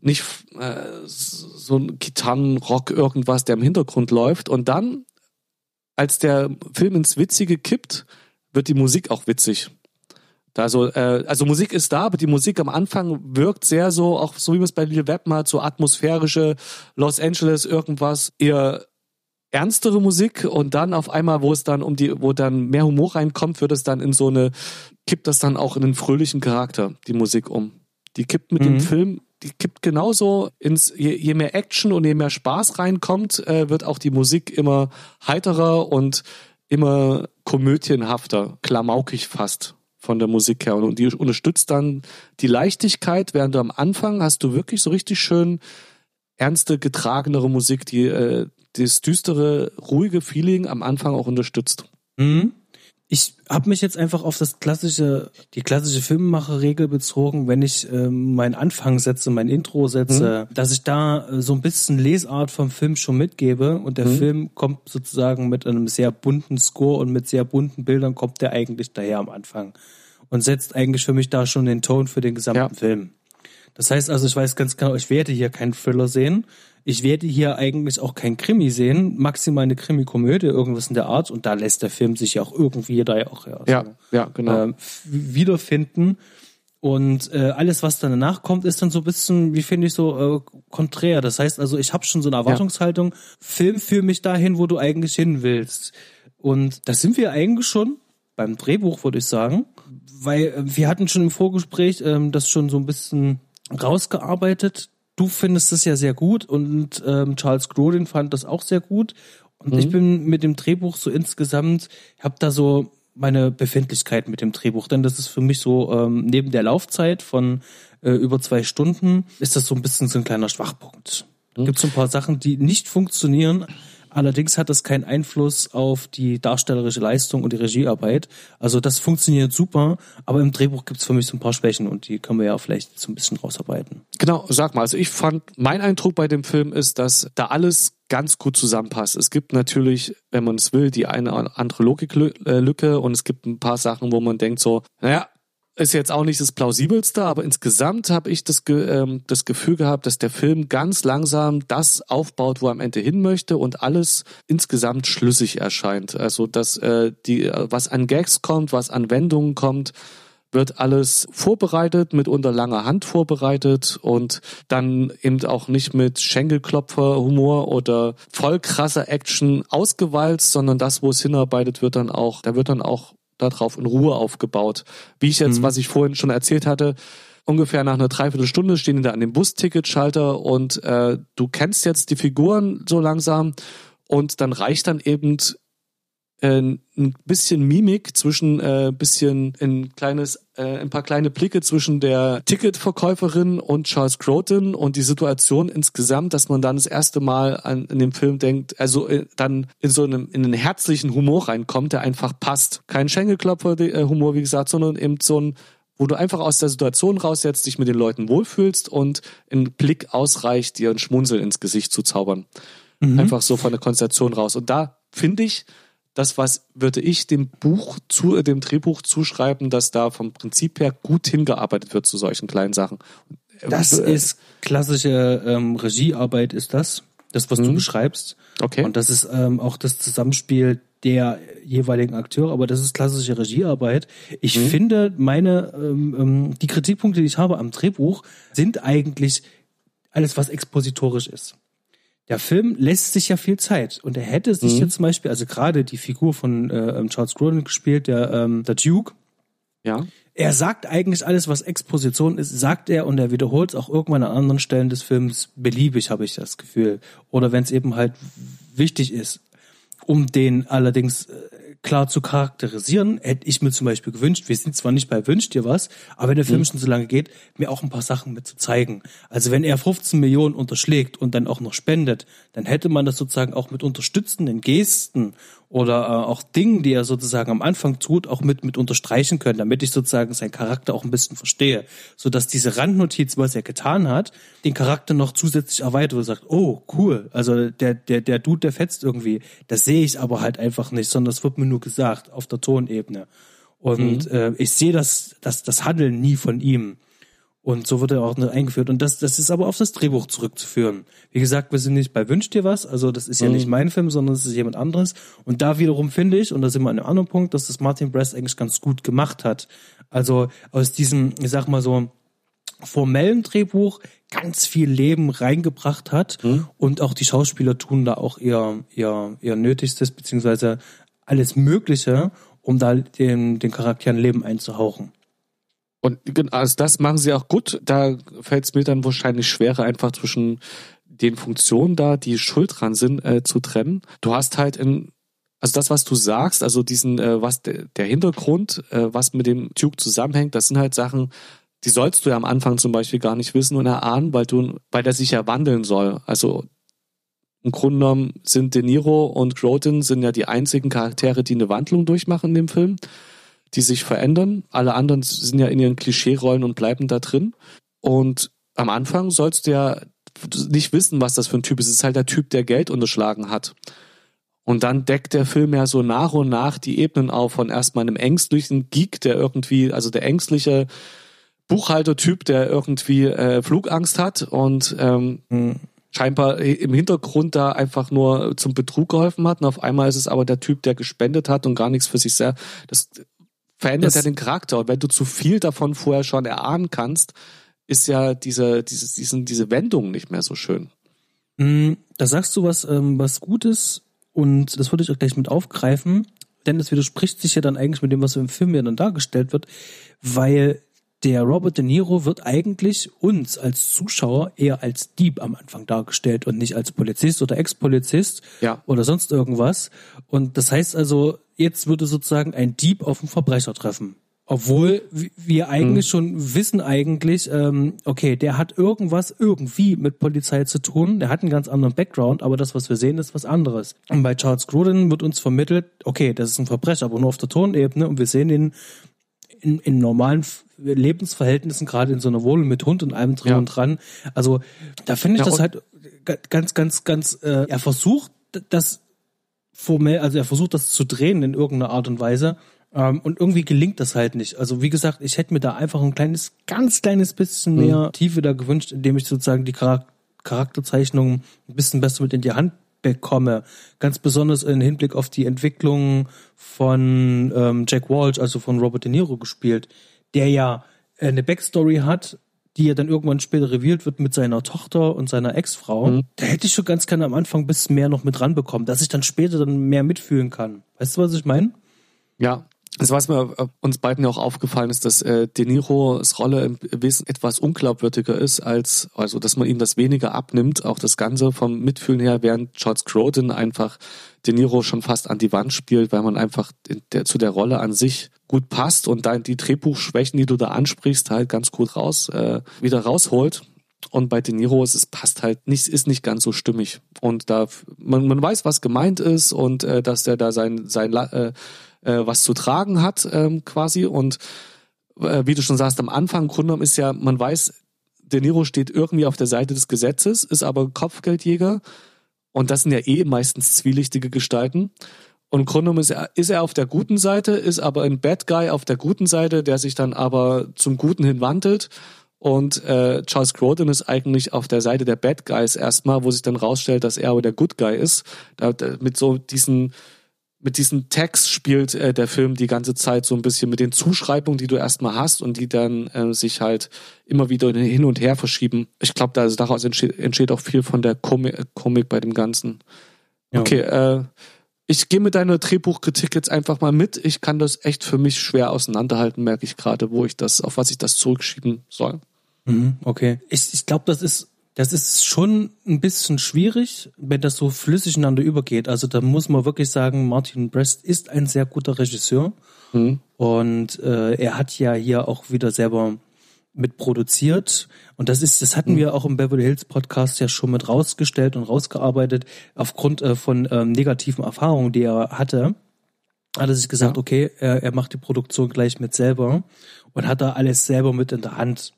nicht äh, so ein Gitarrenrock irgendwas, der im Hintergrund läuft. Und dann, als der Film ins Witzige kippt, wird die Musik auch witzig. Also, äh, also Musik ist da, aber die Musik am Anfang wirkt sehr so, auch so wie man es bei Lil Web hat, so atmosphärische Los Angeles irgendwas, eher ernstere Musik und dann auf einmal, wo es dann um die, wo dann mehr Humor reinkommt, wird es dann in so eine, kippt das dann auch in einen fröhlichen Charakter, die Musik um. Die kippt mit mhm. dem Film, die kippt genauso ins, je, je, mehr Action und je mehr Spaß reinkommt, äh, wird auch die Musik immer heiterer und immer komödienhafter, klamaukig fast von der Musik her. Und die unterstützt dann die Leichtigkeit, während du am Anfang hast du wirklich so richtig schön ernste, getragenere Musik, die äh, das düstere, ruhige Feeling am Anfang auch unterstützt. Mhm. Ich habe mich jetzt einfach auf das klassische, die klassische Filmemacherregel bezogen, wenn ich äh, meinen Anfang setze, mein Intro setze, mhm. dass ich da äh, so ein bisschen Lesart vom Film schon mitgebe und der mhm. Film kommt sozusagen mit einem sehr bunten Score und mit sehr bunten Bildern kommt der eigentlich daher am Anfang und setzt eigentlich für mich da schon den Ton für den gesamten ja. Film. Das heißt also, ich weiß ganz genau, ich werde hier keinen Thriller sehen. Ich werde hier eigentlich auch kein Krimi sehen, maximal eine Krimi-Komödie, irgendwas in der Art. Und da lässt der Film sich ja auch irgendwie da ja auch ja, ja, so, ja genau. Äh, wiederfinden. Und äh, alles, was dann danach kommt, ist dann so ein bisschen, wie finde ich, so äh, konträr. Das heißt also, ich habe schon so eine Erwartungshaltung, ja. Film für mich dahin, wo du eigentlich hin willst. Und da sind wir eigentlich schon beim Drehbuch, würde ich sagen. Weil äh, wir hatten schon im Vorgespräch ähm, das schon so ein bisschen rausgearbeitet. Du findest es ja sehr gut und ähm, Charles Grodin fand das auch sehr gut. Und mhm. ich bin mit dem Drehbuch so insgesamt, habe da so meine Befindlichkeit mit dem Drehbuch, denn das ist für mich so ähm, neben der Laufzeit von äh, über zwei Stunden ist das so ein bisschen so ein kleiner Schwachpunkt. Mhm. Gibt so ein paar Sachen, die nicht funktionieren, Allerdings hat das keinen Einfluss auf die darstellerische Leistung und die Regiearbeit. Also das funktioniert super, aber im Drehbuch gibt es für mich so ein paar Schwächen und die können wir ja vielleicht so ein bisschen rausarbeiten. Genau, sag mal, also ich fand, mein Eindruck bei dem Film ist, dass da alles ganz gut zusammenpasst. Es gibt natürlich, wenn man es will, die eine oder andere Logiklücke und es gibt ein paar Sachen, wo man denkt so, naja, ist jetzt auch nicht das plausibelste, aber insgesamt habe ich das, ähm, das Gefühl gehabt, dass der Film ganz langsam das aufbaut, wo er am Ende hin möchte und alles insgesamt schlüssig erscheint. Also dass äh, die, was an Gags kommt, was an Wendungen kommt, wird alles vorbereitet, mit unter langer Hand vorbereitet und dann eben auch nicht mit Schenkelklopfer-Humor oder voll krasser Action ausgewalzt, sondern das, wo es hinarbeitet, wird dann auch, da wird dann auch darauf in Ruhe aufgebaut. Wie ich jetzt, mhm. was ich vorhin schon erzählt hatte, ungefähr nach einer Dreiviertelstunde stehen die da an dem Busticketschalter und äh, du kennst jetzt die Figuren so langsam und dann reicht dann eben äh, ein bisschen Mimik zwischen äh, bisschen ein kleines äh, ein paar kleine Blicke zwischen der Ticketverkäuferin und Charles Croton und die Situation insgesamt, dass man dann das erste Mal an in dem Film denkt, also äh, dann in so einem in einen herzlichen Humor reinkommt, der einfach passt. Kein Schenkelklopfer äh, Humor wie gesagt, sondern eben so ein wo du einfach aus der Situation raussetzt, dich mit den Leuten wohlfühlst und ein Blick ausreicht, dir ein Schmunzel ins Gesicht zu zaubern. Mhm. Einfach so von der Konstellation raus. Und da finde ich, das, was würde ich dem Buch zu, äh, dem Drehbuch zuschreiben, dass da vom Prinzip her gut hingearbeitet wird zu solchen kleinen Sachen. Das äh, ist klassische ähm, Regiearbeit, ist das, das, was mhm. du beschreibst. Okay. Und das ist ähm, auch das Zusammenspiel der jeweiligen Akteure, aber das ist klassische Regiearbeit. Ich mhm. finde, meine ähm, ähm die Kritikpunkte, die ich habe am Drehbuch, sind eigentlich alles, was expositorisch ist der Film lässt sich ja viel Zeit und er hätte sich mhm. jetzt zum Beispiel, also gerade die Figur von äh, ähm, Charles Grodin gespielt, der, ähm, der Duke. Ja. Er sagt eigentlich alles, was Exposition ist, sagt er und er wiederholt es auch irgendwann an anderen Stellen des Films beliebig, habe ich das Gefühl. Oder wenn es eben halt wichtig ist, um den allerdings äh, klar zu charakterisieren, hätte ich mir zum Beispiel gewünscht, wir sind zwar nicht bei Wünscht dir was, aber wenn der Film mhm. schon so lange geht, mir auch ein paar Sachen mit zu zeigen. Also wenn er 15 Millionen unterschlägt und dann auch noch spendet, dann hätte man das sozusagen auch mit unterstützenden Gesten oder äh, auch Dingen, die er sozusagen am Anfang tut, auch mit mit unterstreichen können, damit ich sozusagen seinen Charakter auch ein bisschen verstehe, so dass diese Randnotiz, was er getan hat, den Charakter noch zusätzlich erweitert und sagt, oh cool, also der der der Dude, der fetzt irgendwie, das sehe ich aber halt einfach nicht, sondern das wird mir nur gesagt auf der Tonebene. Und mhm. äh, ich sehe das das das Handeln nie von ihm Und so wird er auch eingeführt. Und das, das ist aber auf das Drehbuch zurückzuführen. Wie gesagt, wir sind nicht bei Wünsch dir was, also das ist ja mhm. nicht mein Film, sondern es ist jemand anderes. Und da wiederum finde ich, und da sind wir an einem anderen Punkt, dass das Martin Brest eigentlich ganz gut gemacht hat. Also aus diesem, ich sag mal so, formellen Drehbuch ganz viel Leben reingebracht hat mhm. und auch die Schauspieler tun da auch ihr, ihr, ihr Nötigstes, beziehungsweise alles Mögliche, um da den, den Charakteren Leben einzuhauchen. Und also das machen sie auch gut. Da fällt es mir dann wahrscheinlich schwerer, einfach zwischen den Funktionen da, die schuld dran sind, äh, zu trennen. Du hast halt in, also das, was du sagst, also diesen, äh, was de, der Hintergrund, äh, was mit dem Duke zusammenhängt, das sind halt Sachen, die sollst du ja am Anfang zum Beispiel gar nicht wissen und erahnen, weil du, weil der sich ja wandeln soll. Also im Grunde genommen sind De Niro und Groten sind ja die einzigen Charaktere, die eine Wandlung durchmachen in dem Film die sich verändern. Alle anderen sind ja in ihren Klischee-Rollen und bleiben da drin. Und am Anfang sollst du ja nicht wissen, was das für ein Typ ist. Es ist halt der Typ, der Geld unterschlagen hat. Und dann deckt der Film ja so nach und nach die Ebenen auf von erstmal einem ängstlichen Geek, der irgendwie, also der ängstliche Buchhaltertyp, der irgendwie äh, Flugangst hat und ähm, mhm. scheinbar im Hintergrund da einfach nur zum Betrug geholfen hat. Und auf einmal ist es aber der Typ, der gespendet hat und gar nichts für sich selbst. Das verändert ja den Charakter. Und wenn du zu viel davon vorher schon erahnen kannst, ist ja diese, diese, diesen, diese Wendung nicht mehr so schön. Mm, da sagst du was, ähm, was Gutes und das würde ich auch gleich mit aufgreifen, denn es widerspricht sich ja dann eigentlich mit dem, was im Film ja dann dargestellt wird, weil der Robert De Niro wird eigentlich uns als Zuschauer eher als Dieb am Anfang dargestellt und nicht als Polizist oder Ex-Polizist ja. oder sonst irgendwas. Und das heißt also, jetzt würde sozusagen ein Dieb auf einen Verbrecher treffen. Obwohl wir eigentlich mhm. schon wissen eigentlich, ähm, okay, der hat irgendwas irgendwie mit Polizei zu tun, der hat einen ganz anderen Background, aber das, was wir sehen, ist was anderes. Und bei Charles Grodin wird uns vermittelt, okay, das ist ein Verbrecher, aber nur auf der Tonebene und wir sehen ihn in, in normalen Lebensverhältnissen, gerade in so einer Wohnung mit Hund und allem drin ja. und dran. Also da finde ich ja, das halt ganz, ganz, ganz, äh, er versucht das formell, also er versucht das zu drehen in irgendeiner Art und Weise. Ähm, und irgendwie gelingt das halt nicht. Also wie gesagt, ich hätte mir da einfach ein kleines, ganz kleines bisschen mhm. mehr Tiefe da gewünscht, indem ich sozusagen die Charakterzeichnung ein bisschen besser mit in die Hand bekomme. Ganz besonders im Hinblick auf die Entwicklung von ähm, Jack Walsh, also von Robert De Niro gespielt, der ja äh, eine Backstory hat, die ja dann irgendwann später revealed wird mit seiner Tochter und seiner Ex-Frau. Mhm. Da hätte ich schon ganz gerne am Anfang bis mehr noch mit ranbekommen, dass ich dann später dann mehr mitfühlen kann. Weißt du, was ich meine? Ja, das, was mir äh, uns beiden ja auch aufgefallen ist, dass äh, De Niros Rolle im Wesen etwas unglaubwürdiger ist, als, also, dass man ihm das weniger abnimmt, auch das Ganze vom Mitfühlen her, während George Croden einfach De Niro schon fast an die Wand spielt, weil man einfach der, zu der Rolle an sich gut passt und dann die Drehbuchschwächen, die du da ansprichst, halt ganz gut raus, äh, wieder rausholt. Und bei De Niro ist es passt halt nicht, ist nicht ganz so stimmig. Und da, man, man weiß, was gemeint ist und äh, dass der da sein, sein äh, äh, was zu tragen hat, ähm, quasi. Und äh, wie du schon sagst, am Anfang, im Grunde genommen ist ja, man weiß, De Niro steht irgendwie auf der Seite des Gesetzes, ist aber Kopfgeldjäger. Und das sind ja eh meistens zwielichtige Gestalten. Und im Grunde genommen ist er, ist er auf der guten Seite, ist aber ein Bad Guy auf der guten Seite, der sich dann aber zum Guten hin wandelt. Und äh, Charles Grodin ist eigentlich auf der Seite der Bad Guys erstmal, wo sich dann rausstellt, dass er aber der Good Guy ist. Da, da, mit so diesen mit diesen Tags spielt äh, der Film die ganze Zeit so ein bisschen mit den Zuschreibungen, die du erstmal hast und die dann äh, sich halt immer wieder hin und her verschieben. Ich glaube, da, also daraus entsteht, entsteht auch viel von der Komik, Komik bei dem Ganzen. Ja. Okay, äh, ich gehe mit deiner Drehbuchkritik jetzt einfach mal mit. Ich kann das echt für mich schwer auseinanderhalten, merke ich gerade, wo ich das, auf was ich das zurückschieben soll. Mhm, okay. Ich, ich glaube, das ist das ist schon ein bisschen schwierig, wenn das so flüssig ineinander übergeht. Also da muss man wirklich sagen, Martin Brest ist ein sehr guter Regisseur. Mhm. Und äh, er hat ja hier auch wieder selber mit produziert. Und das ist, das hatten mhm. wir auch im Beverly Hills Podcast ja schon mit rausgestellt und rausgearbeitet, aufgrund äh, von ähm, negativen Erfahrungen, die er hatte. Hat er sich gesagt, ja. okay, er, er macht die Produktion gleich mit selber und hat da alles selber mit in der Hand.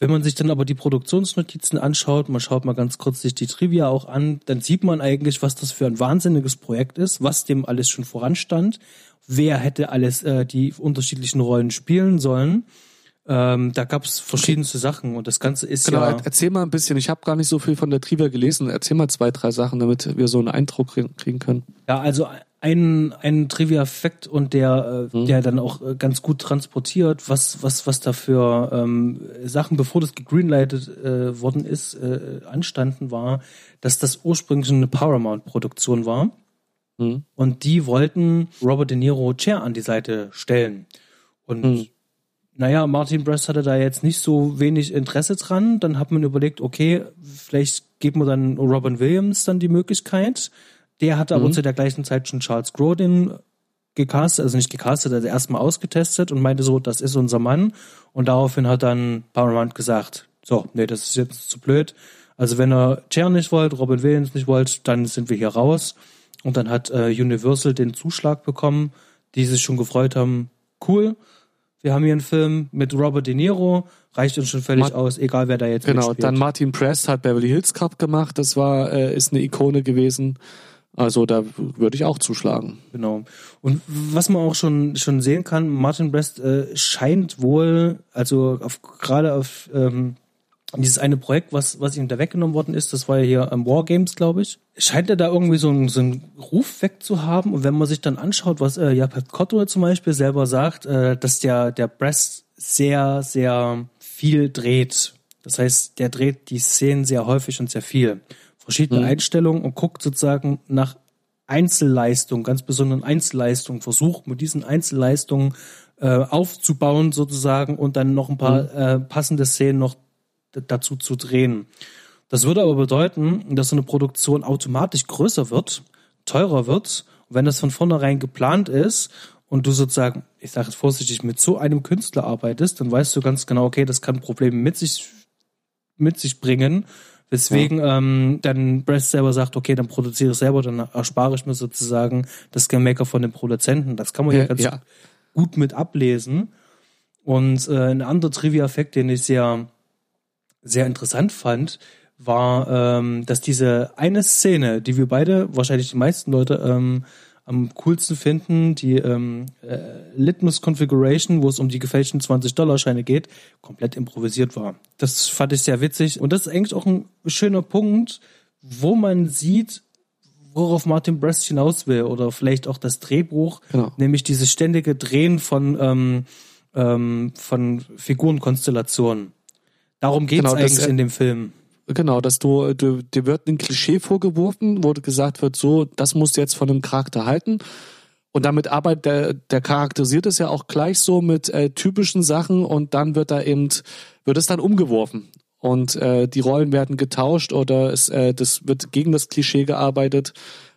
Wenn man sich dann aber die Produktionsnotizen anschaut, man schaut mal ganz kurz sich die Trivia auch an, dann sieht man eigentlich, was das für ein wahnsinniges Projekt ist, was dem alles schon voranstand, wer hätte alles äh, die unterschiedlichen Rollen spielen sollen. Ähm, da gab es verschiedenste Sachen und das Ganze ist Genau, ja. er- erzähl mal ein bisschen. Ich habe gar nicht so viel von der Trivia gelesen. Erzähl mal zwei, drei Sachen, damit wir so einen Eindruck krie- kriegen können. Ja, also ein, ein Trivia-Fact und der, äh, der dann auch äh, ganz gut transportiert, was, was, was da für ähm, Sachen, bevor das gegreenlightet äh, worden ist, äh, anstanden war, dass das ursprünglich eine Paramount-Produktion war. Mhm. Und die wollten Robert De Niro Chair an die Seite stellen. Und Mhm. naja, Martin Brest hatte da jetzt nicht so wenig Interesse dran. Dann hat man überlegt, okay, vielleicht geben wir dann Robin Williams dann die Möglichkeit. Der hatte aber zu der gleichen Zeit schon Charles Grodin gecastet, also nicht gecastet, also erstmal ausgetestet und meinte so, das ist unser Mann. Und daraufhin hat dann Paramount gesagt, so, nee, das ist jetzt zu blöd. Also wenn ihr Chair nicht wollt, Robin Williams nicht wollt, dann sind wir hier raus. Und dann hat äh, Universal den Zuschlag bekommen, die sich schon gefreut haben, cool, wir haben hier einen Film mit Robert De Niro, reicht uns schon völlig Ma- aus, egal wer da jetzt Genau, mitspielt. dann Martin Prest hat Beverly Hills Cup gemacht. Das war, äh, ist eine Ikone gewesen. Also da würde ich auch zuschlagen. Genau. Und was man auch schon schon sehen kann, Martin Brest äh, scheint wohl, also auf, gerade auf ähm, dieses eine Projekt, was was ihm da weggenommen worden ist, das war ja hier am War Games, glaube ich, scheint er da irgendwie so einen, so einen Ruf weg zu haben. Und wenn man sich dann anschaut, was äh, Japet Kotto zum Beispiel selber sagt, äh, dass der der Brest sehr sehr viel dreht. Das heißt, der dreht die Szenen sehr häufig und sehr viel. Verschiedene Einstellungen und guckt sozusagen nach Einzelleistungen, ganz besonderen Einzelleistungen, versucht mit diesen Einzelleistungen äh, aufzubauen sozusagen und dann noch ein paar äh, passende Szenen noch dazu zu drehen. Das würde aber bedeuten, dass so eine Produktion automatisch größer wird, teurer wird. Und wenn das von vornherein geplant ist und du sozusagen, ich sage jetzt vorsichtig, mit so einem Künstler arbeitest, dann weißt du ganz genau, okay, das kann Probleme mit sich mit sich bringen. Weswegen ähm, dann Brest selber sagt, okay, dann produziere ich selber, dann erspare ich mir sozusagen das Gemaker von den Produzenten. Das kann man ja, Ja, ganz ja. gut mit ablesen. Und äh, ein anderer Trivia-Effekt, den ich sehr, sehr interessant fand, war, ähm, dass diese eine Szene, die wir beide, wahrscheinlich die meisten Leute, ähm, am coolsten finden, die ähm, äh, Litmus Configuration, wo es um die gefälschten 20-Dollar-Scheine geht, komplett improvisiert war. Das fand ich sehr witzig. Und das ist eigentlich auch ein schöner Punkt, wo man sieht, worauf Martin Brest hinaus will oder vielleicht auch das Drehbuch, Genau. nämlich dieses ständige Drehen von ähm, ähm, von Figurenkonstellationen. Darum geht es Genau, das, eigentlich äh, in dem Film. Genau, dass du, du, dir wird ein Klischee vorgeworfen, wo gesagt wird, so, das musst du jetzt von einem Charakter halten. Und damit arbeitet der, der charakterisiert es ja auch gleich so mit äh, typischen Sachen und dann wird da eben, wird es dann umgeworfen. Und äh, die Rollen werden getauscht oder es, äh, das wird gegen das Klischee gearbeitet,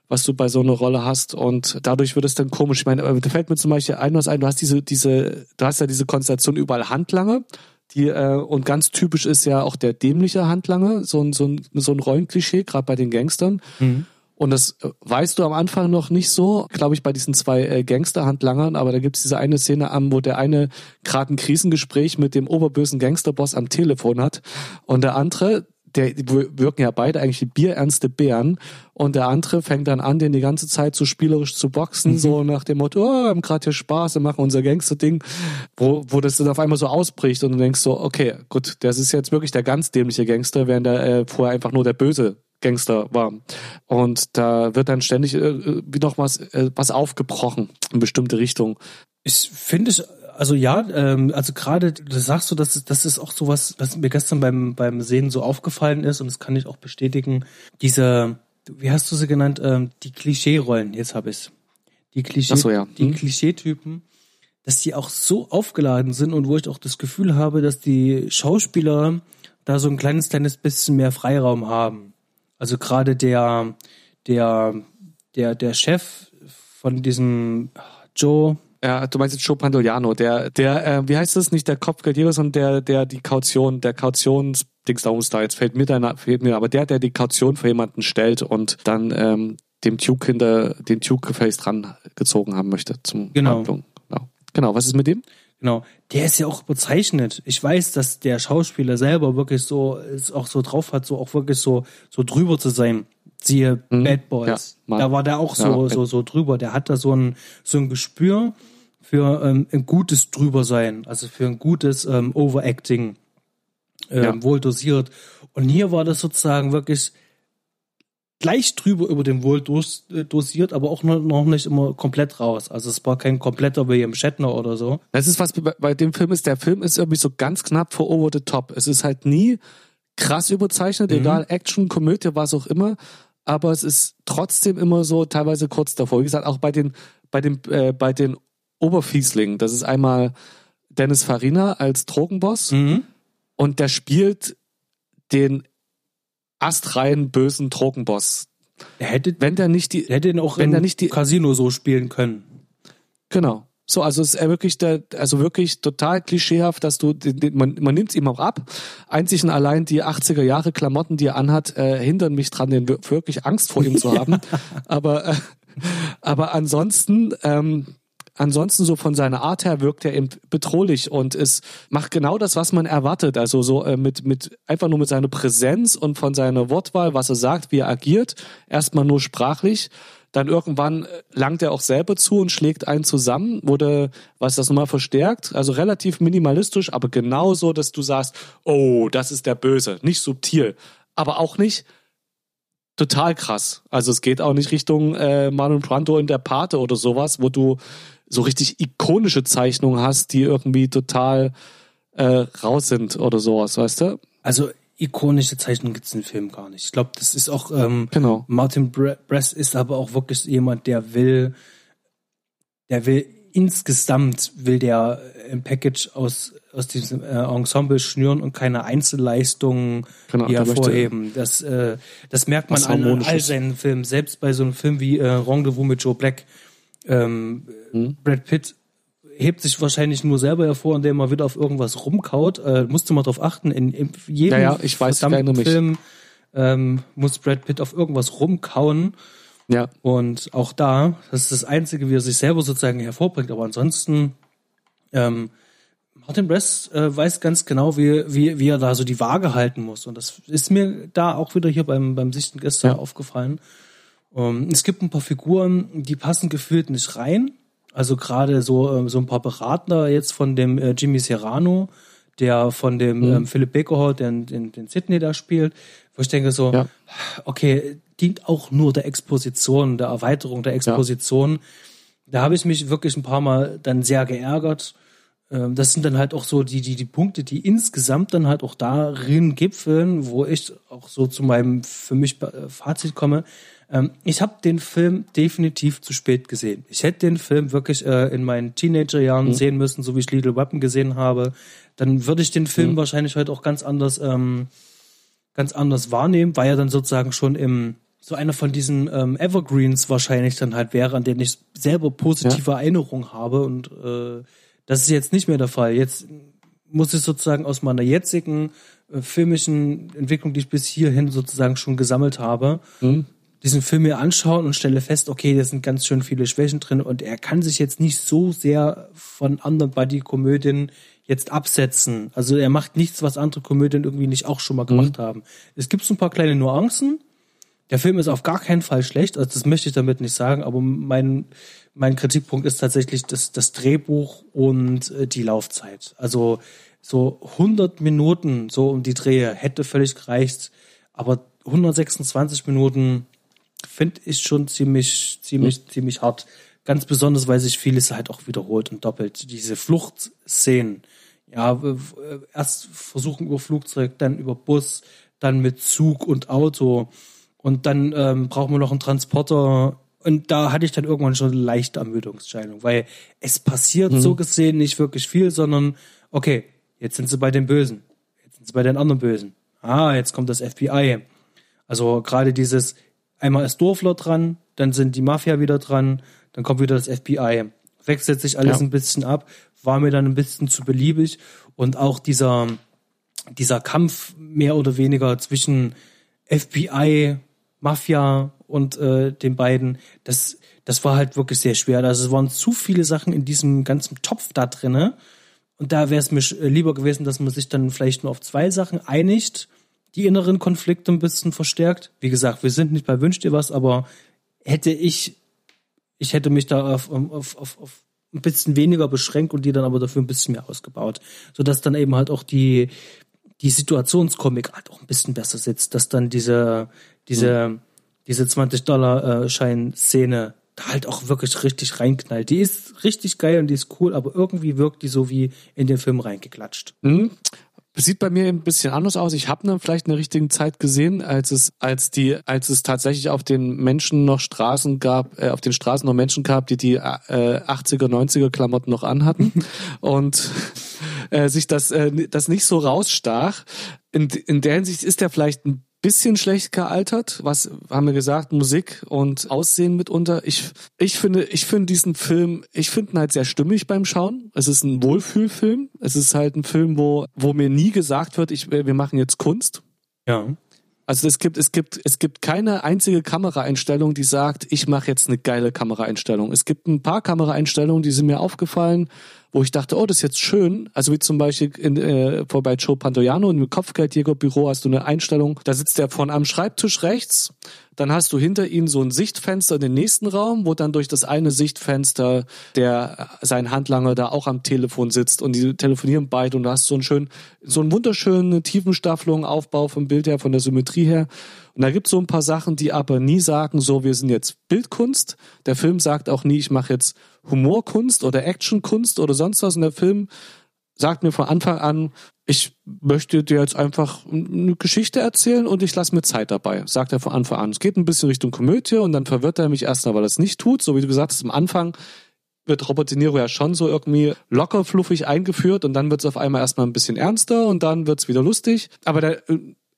was du bei so einer Rolle hast. Und dadurch wird es dann komisch. Ich meine, äh, da fällt mir zum Beispiel ein was ein, du hast diese, diese, du hast ja diese Konstellation überall Handlanger. Die, äh, und ganz typisch ist ja auch der dämliche Handlanger, so ein, so ein, so ein Rollenklischee, gerade bei den Gangstern. Und das äh, weißt du am Anfang noch nicht so, glaube ich, bei diesen zwei äh, Gangsterhandlangern, aber da gibt's diese eine Szene am, wo der eine gerade ein Krisengespräch mit dem oberbösen Gangsterboss am Telefon hat und der andere, der wirken ja beide eigentlich wie bierernste Bären und der andere fängt dann an, den die ganze Zeit so spielerisch zu boxen, so nach dem Motto, oh, wir haben gerade hier Spaß, wir machen unser Gangster-Ding, wo, wo das dann auf einmal so ausbricht und du denkst so, okay, gut, das ist jetzt wirklich der ganz dämliche Gangster, während der äh, vorher einfach nur der böse Gangster war. Und da wird dann ständig äh, wie noch was, äh, was aufgebrochen in bestimmte Richtung. Ich finde es, also ja, ähm, also gerade, das sagst du, das ist, das ist auch sowas, was mir gestern beim, beim Sehen so aufgefallen ist und das kann ich auch bestätigen. Diese, wie hast du sie genannt? Ähm, die Klischee-Rollen, jetzt habe ich's. Die Klischee, so, ja. die Hm. Klischeetypen, dass die auch so aufgeladen sind und wo ich auch das Gefühl habe, dass die Schauspieler da so ein kleines, kleines bisschen mehr Freiraum haben. Also gerade der, der, der, der Chef von diesem Joe, Ja, du meinst jetzt Joe Pandogliano, der, der, äh, wie heißt das, nicht der Kopfgeldjäger, sondern der, der die Kaution, der Kautionsdings da da jetzt fällt mir da, fehlt mir, aber der, der die Kaution für jemanden stellt und dann ähm, dem Duke hinter, den Duke gefälligst dran gezogen haben möchte zum Genau. Handlung. Genau. Genau, was ist mit dem? Genau, der ist ja auch überzeichnet. Ich weiß, dass der Schauspieler selber wirklich so es auch so drauf hat, so auch wirklich so so drüber zu sein. Siehe Bad Boys. Ja, da war der auch so Ja, so so drüber. Der hat da so ein so ein Gespür für ähm, ein gutes Drübersein, also für ein gutes ähm, Overacting, ähm, Ja. wohl dosiert. Und hier war das sozusagen wirklich gleich drüber über den wohl dos, äh, dosiert, aber auch noch, nicht immer komplett raus. Also es war kein kompletter William Shatner oder so. Das ist was bei, bei dem Film ist. Der Film ist irgendwie so ganz knapp vor over the top. Es ist halt nie krass überzeichnet, egal Action, Komödie, was auch immer. Aber es ist trotzdem immer so teilweise kurz davor. Wie gesagt, auch bei den bei den äh, bei den Oberfieslingen. Das ist einmal Dennis Farina als Drogenboss und der spielt den astreinen bösen Drogenboss. Er hätte, Wenn der nicht die er hätte ihn auch wenn im er nicht die- Casino so spielen können. Genau. So, also es ist er wirklich der, also wirklich total klischeehaft, dass du, man, man nimmt es ihm auch ab. Einzig und allein die 80er Jahre Klamotten, die er anhat, äh, hindern mich dran, den wir- wirklich Angst vor ihm zu haben. Aber, äh, aber ansonsten, ähm, ansonsten so von seiner Art her wirkt er eben bedrohlich und es macht genau das, was man erwartet. Also so äh, mit, mit, einfach nur mit seiner Präsenz und von seiner Wortwahl, was er sagt, wie er agiert. Erstmal nur sprachlich. Dann irgendwann äh, langt er auch selber zu und schlägt einen zusammen, wurde, was das nochmal verstärkt. Also relativ minimalistisch, aber genauso, dass du sagst, oh, das ist der Böse. Nicht subtil, aber auch nicht total krass. Also es geht auch nicht Richtung äh, Marlon Brando in der Pate oder sowas, wo du so richtig ikonische Zeichnungen hast, die irgendwie total äh, raus sind oder sowas, weißt du? Also ikonische Zeichnungen gibt's im Film gar nicht. Ich glaube, das ist auch ähm, Genau. Martin Bre Brest ist aber auch wirklich jemand, der will, der will insgesamt will der ein Package aus aus diesem äh, Ensemble schnüren und keine Einzelleistungen Genau, hervorheben. Das äh, das merkt man an all seinen Filmen. Selbst bei so einem Film wie äh, Rendezvous mit Joe Black. Ähm, Mhm. Brad Pitt hebt sich wahrscheinlich nur selber hervor, indem er wieder auf irgendwas rumkaut. Äh, musst du mal drauf achten. In, in jedem Ja, ja, ich weiß, ich verdammten mich. Film ähm, muss Brad Pitt auf irgendwas rumkauen. Ja. Und auch da, das ist das Einzige, wie er sich selber sozusagen hervorbringt. Aber ansonsten, ähm, Martin Brest äh, weiß ganz genau, wie, wie, wie er da so die Waage halten muss. Und das ist mir da auch wieder hier beim, beim Sichten gestern Ja. aufgefallen. Ähm, es gibt ein paar Figuren, die passen gefühlt nicht rein. Also gerade so, ähm, so ein paar Beratner jetzt von dem äh, Jimmy Serrano, der von dem Mhm. ähm, Philipp Bakerhall, den, den, den Sydney da spielt, wo ich denke so, Ja. okay, dient auch nur der Exposition, der Erweiterung der Exposition. Da habe ich mich wirklich ein paar Mal dann sehr geärgert. Ähm, Das sind dann halt auch so die, die, die Punkte, die insgesamt dann halt auch darin gipfeln, wo ich auch so zu meinem für mich äh, Fazit komme. Ähm, Ich habe den Film definitiv zu spät gesehen. Ich hätte den Film wirklich äh, in meinen Teenagerjahren sehen müssen, so wie ich Little Weapon gesehen habe. Dann würde ich den Film wahrscheinlich heute auch ganz anders ähm, ganz anders wahrnehmen, weil er dann sozusagen schon im so einer von diesen ähm, Evergreens wahrscheinlich dann halt wäre, an denen ich selber positive Erinnerungen habe und äh, das ist jetzt nicht mehr der Fall. Jetzt muss ich sozusagen aus meiner jetzigen äh, filmischen Entwicklung, die ich bis hierhin sozusagen schon gesammelt habe, diesen Film mir anschauen und stelle fest, okay, da sind ganz schön viele Schwächen drin und er kann sich jetzt nicht so sehr von anderen Buddy-Komödien jetzt absetzen. Also er macht nichts, was andere Komödien irgendwie nicht auch schon mal gemacht haben. Es gibt so ein paar kleine Nuancen. Der Film ist auf gar keinen Fall schlecht, also das möchte ich damit nicht sagen, aber mein, mein Kritikpunkt ist tatsächlich das, das Drehbuch und äh, die Laufzeit. Also so 100 Minuten so um die Drehe hätte völlig gereicht, aber 126 Minuten finde ich schon ziemlich, ziemlich, ziemlich hart. Ganz besonders, weil sich vieles halt auch wiederholt und doppelt. Diese Fluchtszenen, ja, erst versuchen über Flugzeug, dann über Bus, dann mit Zug und Auto und dann ähm, brauchen wir noch einen Transporter. Und da hatte ich dann irgendwann schon eine leichte Ermüdungsscheidung, weil es passiert so gesehen nicht wirklich viel, sondern okay, jetzt sind sie bei den Bösen, jetzt sind sie bei den anderen Bösen. Ah, jetzt kommt das FBI. Also gerade dieses, einmal ist Dorfler dran, dann sind die Mafia wieder dran, dann kommt wieder das FBI. Wechselt sich alles Ja. ein bisschen ab, war mir dann ein bisschen zu beliebig und auch dieser, dieser Kampf mehr oder weniger zwischen FBI, Mafia und äh, den beiden, das, das war halt wirklich sehr schwer. Also es waren zu viele Sachen in diesem ganzen Topf da drinne. Und da wäre es mir sch- lieber gewesen, dass man sich dann vielleicht nur auf zwei Sachen einigt, die inneren Konflikte ein bisschen verstärkt. Wie gesagt, wir sind nicht bei Wünsch dir was, aber hätte ich, ich hätte mich da auf, auf, auf, auf ein bisschen weniger beschränkt und die dann aber dafür ein bisschen mehr ausgebaut. Sodass dann eben halt auch die, die Situationskomik halt auch ein bisschen besser sitzt, dass dann diese, diese, mhm. diese 20-Dollar-Schein-Szene da halt auch wirklich richtig reinknallt. Die ist richtig geil und die ist cool, aber irgendwie wirkt die so wie in den Film reingeklatscht. Mhm. Sieht bei mir ein bisschen anders aus. Ich habe ne, vielleicht eine richtigen Zeit gesehen, als es, als die, als es tatsächlich auf den Menschen noch Straßen gab, äh, auf den Straßen noch Menschen gab, die die äh, 80er, 90er Klamotten noch anhatten und äh, sich das, äh, das nicht so rausstach. In, in der Hinsicht ist der vielleicht ein bisschen schlecht gealtert. Was haben wir gesagt? Musik und Aussehen mitunter. Ich, ich finde, ich finde diesen Film, ich finde ihn halt sehr stimmig beim Schauen. Es ist ein Wohlfühlfilm. Es ist halt ein Film, wo, wo mir nie gesagt wird, ich, wir machen jetzt Kunst. Ja. Also es gibt, es gibt, es gibt keine einzige Kameraeinstellung, die sagt, ich mache jetzt eine geile Kameraeinstellung. Es gibt ein paar Kameraeinstellungen, die sind mir aufgefallen, wo ich dachte, oh, das ist jetzt schön. Also wie zum Beispiel in, äh, vor bei Joe Pantoyano im Kopfgeldjägerbüro hast du eine Einstellung, da sitzt der von am Schreibtisch rechts dann hast du hinter ihm so ein Sichtfenster in den nächsten Raum, wo dann durch das eine Sichtfenster der sein Handlanger da auch am Telefon sitzt und die telefonieren beide und du hast so einen schönen, so einen wunderschönen Tiefenstaffelung, Aufbau vom Bild her, von der Symmetrie her. Und da gibt's so ein paar Sachen, die aber nie sagen, so wir sind jetzt Bildkunst. Der Film sagt auch nie, ich mache jetzt Humorkunst oder Actionkunst oder sonst was. Und der Film sagt mir von Anfang an, ich möchte dir jetzt einfach eine Geschichte erzählen und ich lasse mir Zeit dabei, sagt er von Anfang an. Es geht ein bisschen Richtung Komödie und dann verwirrt er mich erst, weil er es nicht tut. So wie du gesagt hast, am Anfang wird Robert De Niro ja schon so irgendwie locker fluffig eingeführt und dann wird es auf einmal erstmal ein bisschen ernster und dann wird es wieder lustig. Aber der,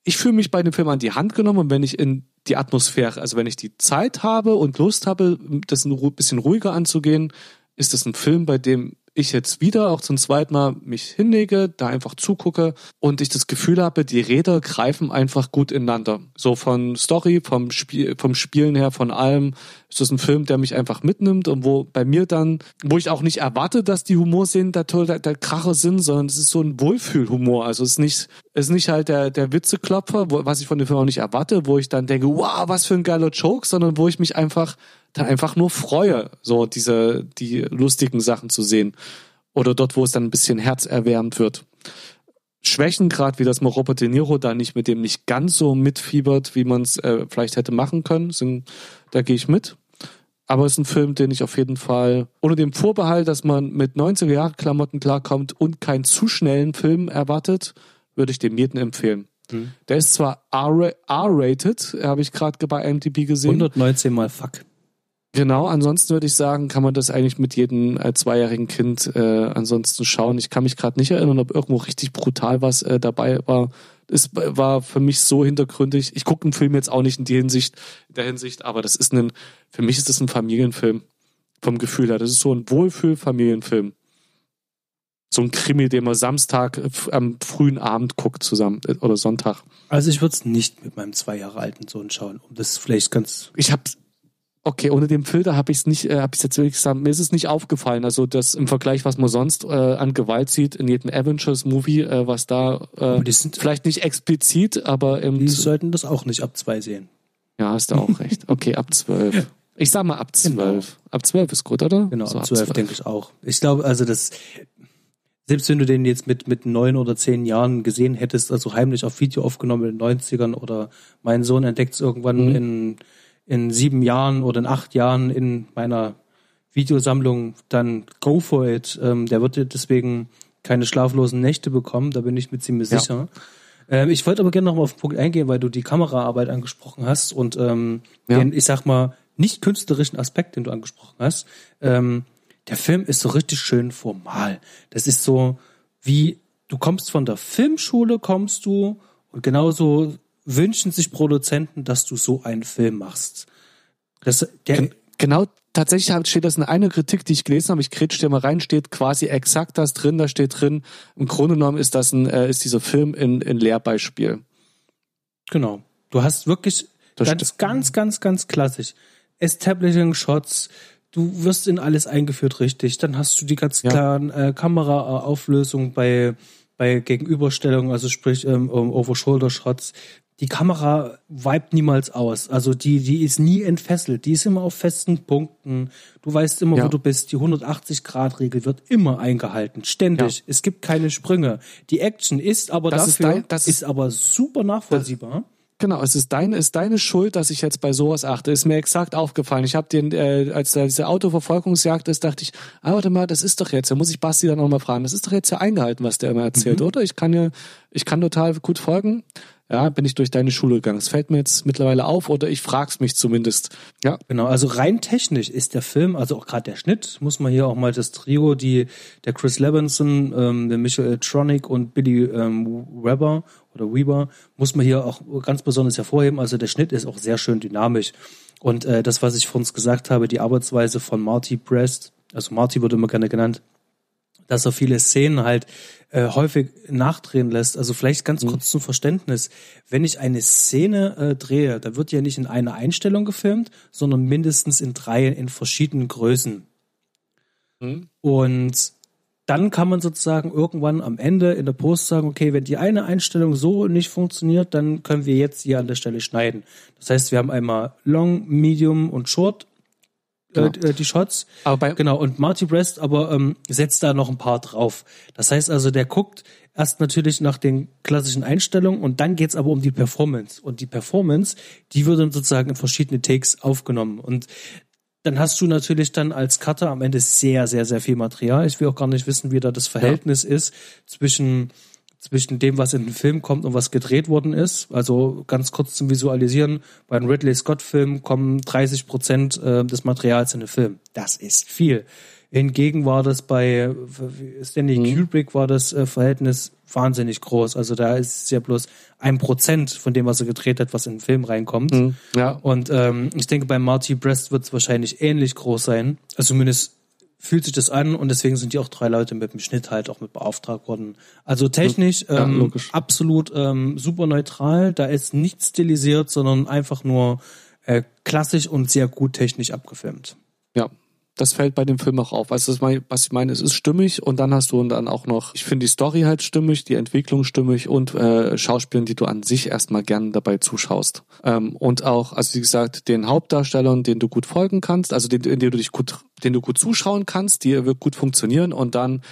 ich fühle mich bei dem Film an die Hand genommen und wenn ich in die Atmosphäre, also wenn ich die Zeit habe und Lust habe, das ein bisschen ruhiger anzugehen, ist es ein Film, bei dem ich jetzt wieder auch zum zweiten Mal mich hinlege, da einfach zugucke und ich das Gefühl habe, die Räder greifen einfach gut ineinander. So von Story, vom Spiel, vom Spielen her, von allem ist das ein Film, der mich einfach mitnimmt und wo bei mir dann, wo ich auch nicht erwarte, dass die Humorszenen der, der, der Kracher sind, sondern es ist so ein Wohlfühlhumor. Also es ist nicht, es ist nicht halt der, der Witzeklopfer, wo, was ich von dem Film auch nicht erwarte, wo ich dann denke, wow, was für ein geiler Joke, sondern wo ich mich einfach dann einfach nur freue, so diese, die lustigen Sachen zu sehen. Oder dort, wo es dann ein bisschen herzerwärmend wird. Schwächen, gerade wie das Robert De Niro da nicht mit dem nicht ganz so mitfiebert, wie man es äh, vielleicht hätte machen können, sind, da gehe ich mit. Aber es ist ein Film, den ich auf jeden Fall, ohne dem Vorbehalt, dass man mit 90er-Jahre-Klamotten klarkommt und keinen zu schnellen Film erwartet, würde ich dem jeden empfehlen. Hm. Der ist zwar R-rated, habe ich gerade bei IMDb gesehen. 119 mal Fuck. Genau, ansonsten würde ich sagen, kann man das eigentlich mit jedem äh, zweijährigen Kind äh, ansonsten schauen. Ich kann mich gerade nicht erinnern, ob irgendwo richtig brutal was äh, dabei war. Es war für mich so hintergründig. Ich gucke den Film jetzt auch nicht in die Hinsicht, in der Hinsicht, aber das ist ein, für mich ist das ein Familienfilm. Vom Gefühl her. Das ist so ein Wohlfühl-Familienfilm. So ein Krimi, den man Samstag äh, am frühen Abend guckt zusammen äh, oder Sonntag. Also ich würde es nicht mit meinem zwei Jahre alten Sohn schauen, um das vielleicht ganz. Ich habe Okay, ohne den Filter habe ich es nicht, äh, habe ich jetzt wirklich gesagt, mir ist es nicht aufgefallen. Also das im Vergleich, was man sonst äh, an Gewalt sieht in jedem Avengers-Movie, äh, was da äh, sind, vielleicht nicht explizit, aber im Die sollten das auch nicht ab zwei sehen. Ja, hast du auch recht. Okay, ab zwölf. Ich sag mal ab zwölf. Genau. Ab zwölf ist gut, oder? Genau, so, ab zwölf denke ich auch. Ich glaube, also das, selbst wenn du den jetzt mit, mit neun oder zehn Jahren gesehen hättest, also heimlich auf Video aufgenommen in den 90ern oder mein Sohn entdeckt es irgendwann mhm. in in sieben Jahren oder in acht Jahren in meiner Videosammlung, dann go for it. Ähm, der wird deswegen keine schlaflosen Nächte bekommen, da bin ich mir ziemlich ja. sicher. Ähm, ich wollte aber gerne noch mal auf den Punkt eingehen, weil du die Kameraarbeit angesprochen hast und ähm, ja. den, ich sag mal, nicht künstlerischen Aspekt, den du angesprochen hast. Ähm, der Film ist so richtig schön formal. Das ist so wie, du kommst von der Filmschule, kommst du und genauso wünschen sich Produzenten, dass du so einen Film machst. Das, der, genau, tatsächlich steht das in einer Kritik, die ich gelesen habe. Ich kretsch dir mal rein, steht quasi exakt das drin. Da steht drin, im Grunde genommen ist das ein, äh, ist dieser Film in, in Lehrbeispiel. Genau. Du hast wirklich das ganz, stimmt. ganz, ganz, ganz klassisch. Establishing Shots, du wirst in alles eingeführt richtig. Dann hast du die ganz ja. klaren äh, Kameraauflösungen bei bei Gegenüberstellungen, also sprich ähm, Over-Shoulder-Shots die Kamera vibet niemals aus. Also die, die ist nie entfesselt. Die ist immer auf festen Punkten. Du weißt immer, Ja. wo du bist. Die 180-Grad-Regel wird immer eingehalten. Ständig. Ja. Es gibt keine Sprünge. Die Action ist aber Das ist dafür, dein- das ist, ist- aber super nachvollziehbar. Genau, es ist deine, ist deine Schuld, dass ich jetzt bei sowas achte. Ist mir exakt aufgefallen. Ich habe den, äh, als da diese Autoverfolgungsjagd ist, dachte ich, ah, warte mal, das ist doch jetzt, da muss ich Basti dann noch mal fragen, das ist doch jetzt ja eingehalten, was der immer erzählt, oder? Ich kann ja, ich kann total gut folgen. Ja, bin ich durch deine Schule gegangen. Es fällt mir jetzt mittlerweile auf oder ich frag's mich zumindest. Ja, Genau, also rein technisch ist der Film, also auch gerade der Schnitt, muss man hier auch mal das Trio, die der Chris Levinson, ähm, der Michael Tronic und Billy ähm, Weber oder Weber, muss man hier auch ganz besonders hervorheben. Also der Schnitt ist auch sehr schön dynamisch. Und äh, das, was ich vor uns gesagt habe, die Arbeitsweise von Marty Brest, also Marty wird immer gerne genannt, dass er viele Szenen halt äh, häufig nachdrehen lässt. Also vielleicht ganz kurz zum Verständnis. Wenn ich eine Szene äh, drehe, da wird ja nicht in einer Einstellung gefilmt, sondern mindestens in drei in verschiedenen Größen. Und dann kann man sozusagen irgendwann am Ende in der Post sagen, okay, wenn die eine Einstellung so nicht funktioniert, dann können wir jetzt hier an der Stelle schneiden. Das heißt, wir haben einmal Long, Medium und Short äh, äh, die Shots. Aber bei- genau, und Marty Brest aber ähm, setzt da noch ein paar drauf. Das heißt also, der guckt erst natürlich nach den klassischen Einstellungen und dann geht's aber um die Performance. Und die Performance, die wird dann sozusagen in verschiedene Takes aufgenommen. Und dann hast du natürlich dann als Cutter am Ende sehr, sehr, sehr viel Material. Ich will auch gar nicht wissen, wie da das Verhältnis ist zwischen, zwischen dem, was in den Film kommt und was gedreht worden ist. Also ganz kurz zum Visualisieren. Bei einem Ridley Scott-Film kommen 30 Prozent äh, des Materials in den Film. Das ist viel. Hingegen war das bei Stanley Kubrick war das äh, Verhältnis wahnsinnig groß. Also da ist es ja bloß ein Prozent von dem, was er gedreht hat, was in den Film reinkommt. ja. Und ähm, ich denke, bei Marty Brest wird es wahrscheinlich ähnlich groß sein. Also zumindest fühlt sich das an und deswegen sind die auch drei Leute mit dem Schnitt halt auch mit beauftragt worden. Also technisch Ja, ähm, absolut ähm, super neutral. Da ist nichts stilisiert, sondern einfach nur äh, klassisch und sehr gut technisch abgefilmt. Ja, das fällt bei dem Film auch auf. Also mein, was ich meine, es ist stimmig und dann hast du dann auch noch, ich finde die Story halt stimmig, die Entwicklung stimmig und äh, Schauspielern, die du an sich erstmal gern dabei zuschaust. Ähm, und auch, also wie gesagt, den Hauptdarstellern, denen du gut folgen kannst, also den, den du dich gut, den du gut zuschauen kannst, die wird gut funktionieren und dann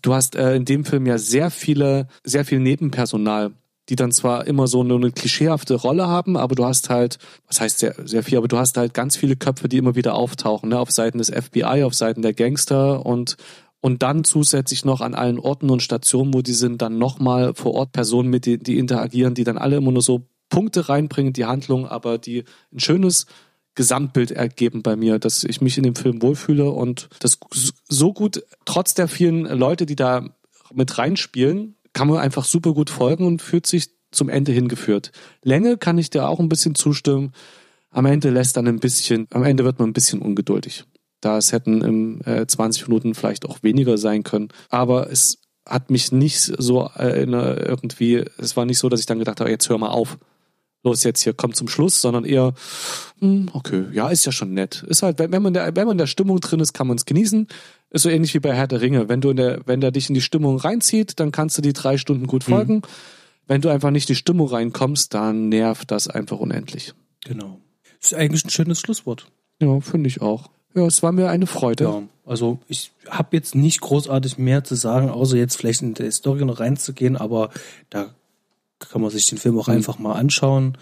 Du hast äh, in dem Film ja sehr viele, sehr viel Nebenpersonal, die dann zwar immer so eine, eine klischeehafte Rolle haben, aber du hast halt, was heißt sehr, sehr viel, aber du hast halt ganz viele Köpfe, die immer wieder auftauchen, ne, auf Seiten des FBI, auf Seiten der Gangster und und dann zusätzlich noch an allen Orten und Stationen, wo die sind, dann nochmal vor Ort Personen mit, die, die interagieren, die dann alle immer nur so Punkte reinbringen, in die Handlung, aber die ein schönes Gesamtbild ergeben bei mir, dass ich mich in dem Film wohlfühle und das so gut, trotz der vielen Leute, die da mit reinspielen, kann man einfach super gut folgen und fühlt sich zum Ende hingeführt. Länge kann ich dir auch ein bisschen zustimmen. Am Ende lässt dann ein bisschen, am Ende wird man ein bisschen ungeduldig. Da es hätten im äh, 20 Minuten vielleicht auch weniger sein können. Aber es hat mich nicht so äh, äh, irgendwie, es war nicht so, dass ich dann gedacht habe, jetzt hör mal auf. Los jetzt hier, komm zum Schluss, sondern eher, hm, okay, ja, ist ja schon nett. Ist halt, wenn man, der, wenn man in der Stimmung drin ist, kann man es genießen. Ist so ähnlich wie bei Herr der Ringe. Wenn du in der, wenn der dich in die Stimmung reinzieht, dann kannst du die drei Stunden gut folgen. Wenn du einfach nicht in die Stimmung reinkommst, dann nervt das einfach unendlich. Genau. Das ist eigentlich ein schönes Schlusswort. Ja, finde ich auch. Ja, es war mir eine Freude. Ja, also ich habe jetzt nicht großartig mehr zu sagen, außer jetzt vielleicht in die Story noch reinzugehen, aber da kann man sich den Film auch einfach mal anschauen.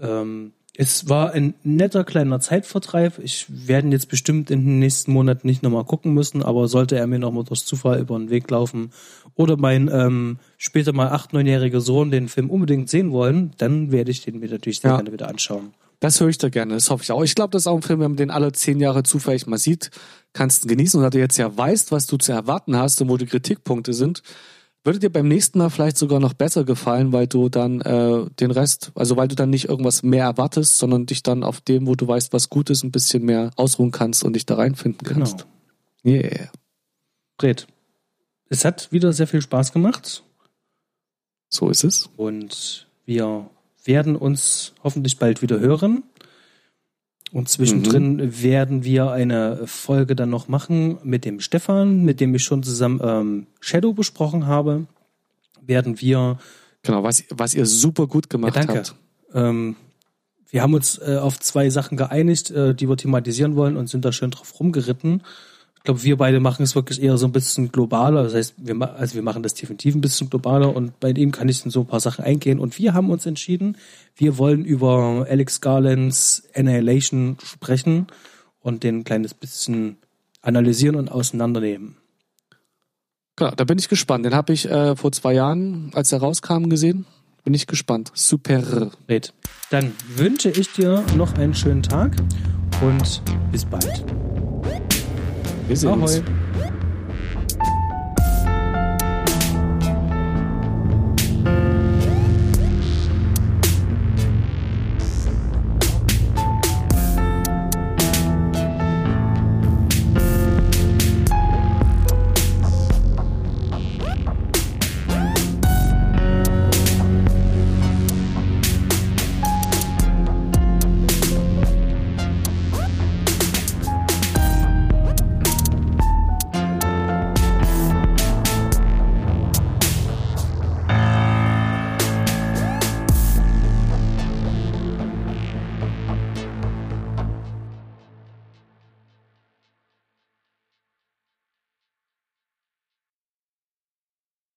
Ähm, es war ein netter kleiner Zeitvertreib. Ich werde ihn jetzt bestimmt in den nächsten Monaten nicht nochmal gucken müssen, aber sollte er mir nochmal durch Zufall über den Weg laufen oder mein ähm, später mal acht, neunjähriger Sohn den Film unbedingt sehen wollen, dann werde ich den mir natürlich sehr Ja. gerne wieder anschauen. Das höre ich da gerne, das hoffe ich auch. Ich glaube, das ist auch ein Film, wenn man den alle zehn Jahre zufällig mal sieht, kannst du genießen. Und da du jetzt ja weißt, was du zu erwarten hast und wo die Kritikpunkte sind, würde dir beim nächsten Mal vielleicht sogar noch besser gefallen, weil du dann äh, den Rest, also weil du dann nicht irgendwas mehr erwartest, sondern dich dann auf dem, wo du weißt, was gut ist, ein bisschen mehr ausruhen kannst und dich da reinfinden kannst. Genau. Yeah. Red. Es hat wieder sehr viel Spaß gemacht. So ist es. Und wir werden uns hoffentlich bald wieder hören. Und zwischendrin werden wir eine Folge dann noch machen mit dem Stefan, mit dem ich schon zusammen ähm, Shadow besprochen habe. Werden wir, Genau, was, was ihr super gut gemacht Ja, danke. habt. Ähm, wir haben uns äh, auf zwei Sachen geeinigt, äh, die wir thematisieren wollen und sind da schön drauf rumgeritten. Ich glaube, wir beide machen es wirklich eher so ein bisschen globaler. Das heißt, wir, also wir machen das definitiv ein bisschen globaler und bei ihm kann ich in so ein paar Sachen eingehen. Und wir haben uns entschieden, wir wollen über Alex Garlands Annihilation sprechen und den ein kleines bisschen analysieren und auseinandernehmen. Genau, da bin ich gespannt. Den habe ich äh, vor zwei Jahren, als er rauskam, gesehen. Bin ich gespannt. Super. Dann wünsche ich dir noch einen schönen Tag und bis bald. Wir sehen uns. Ahoi.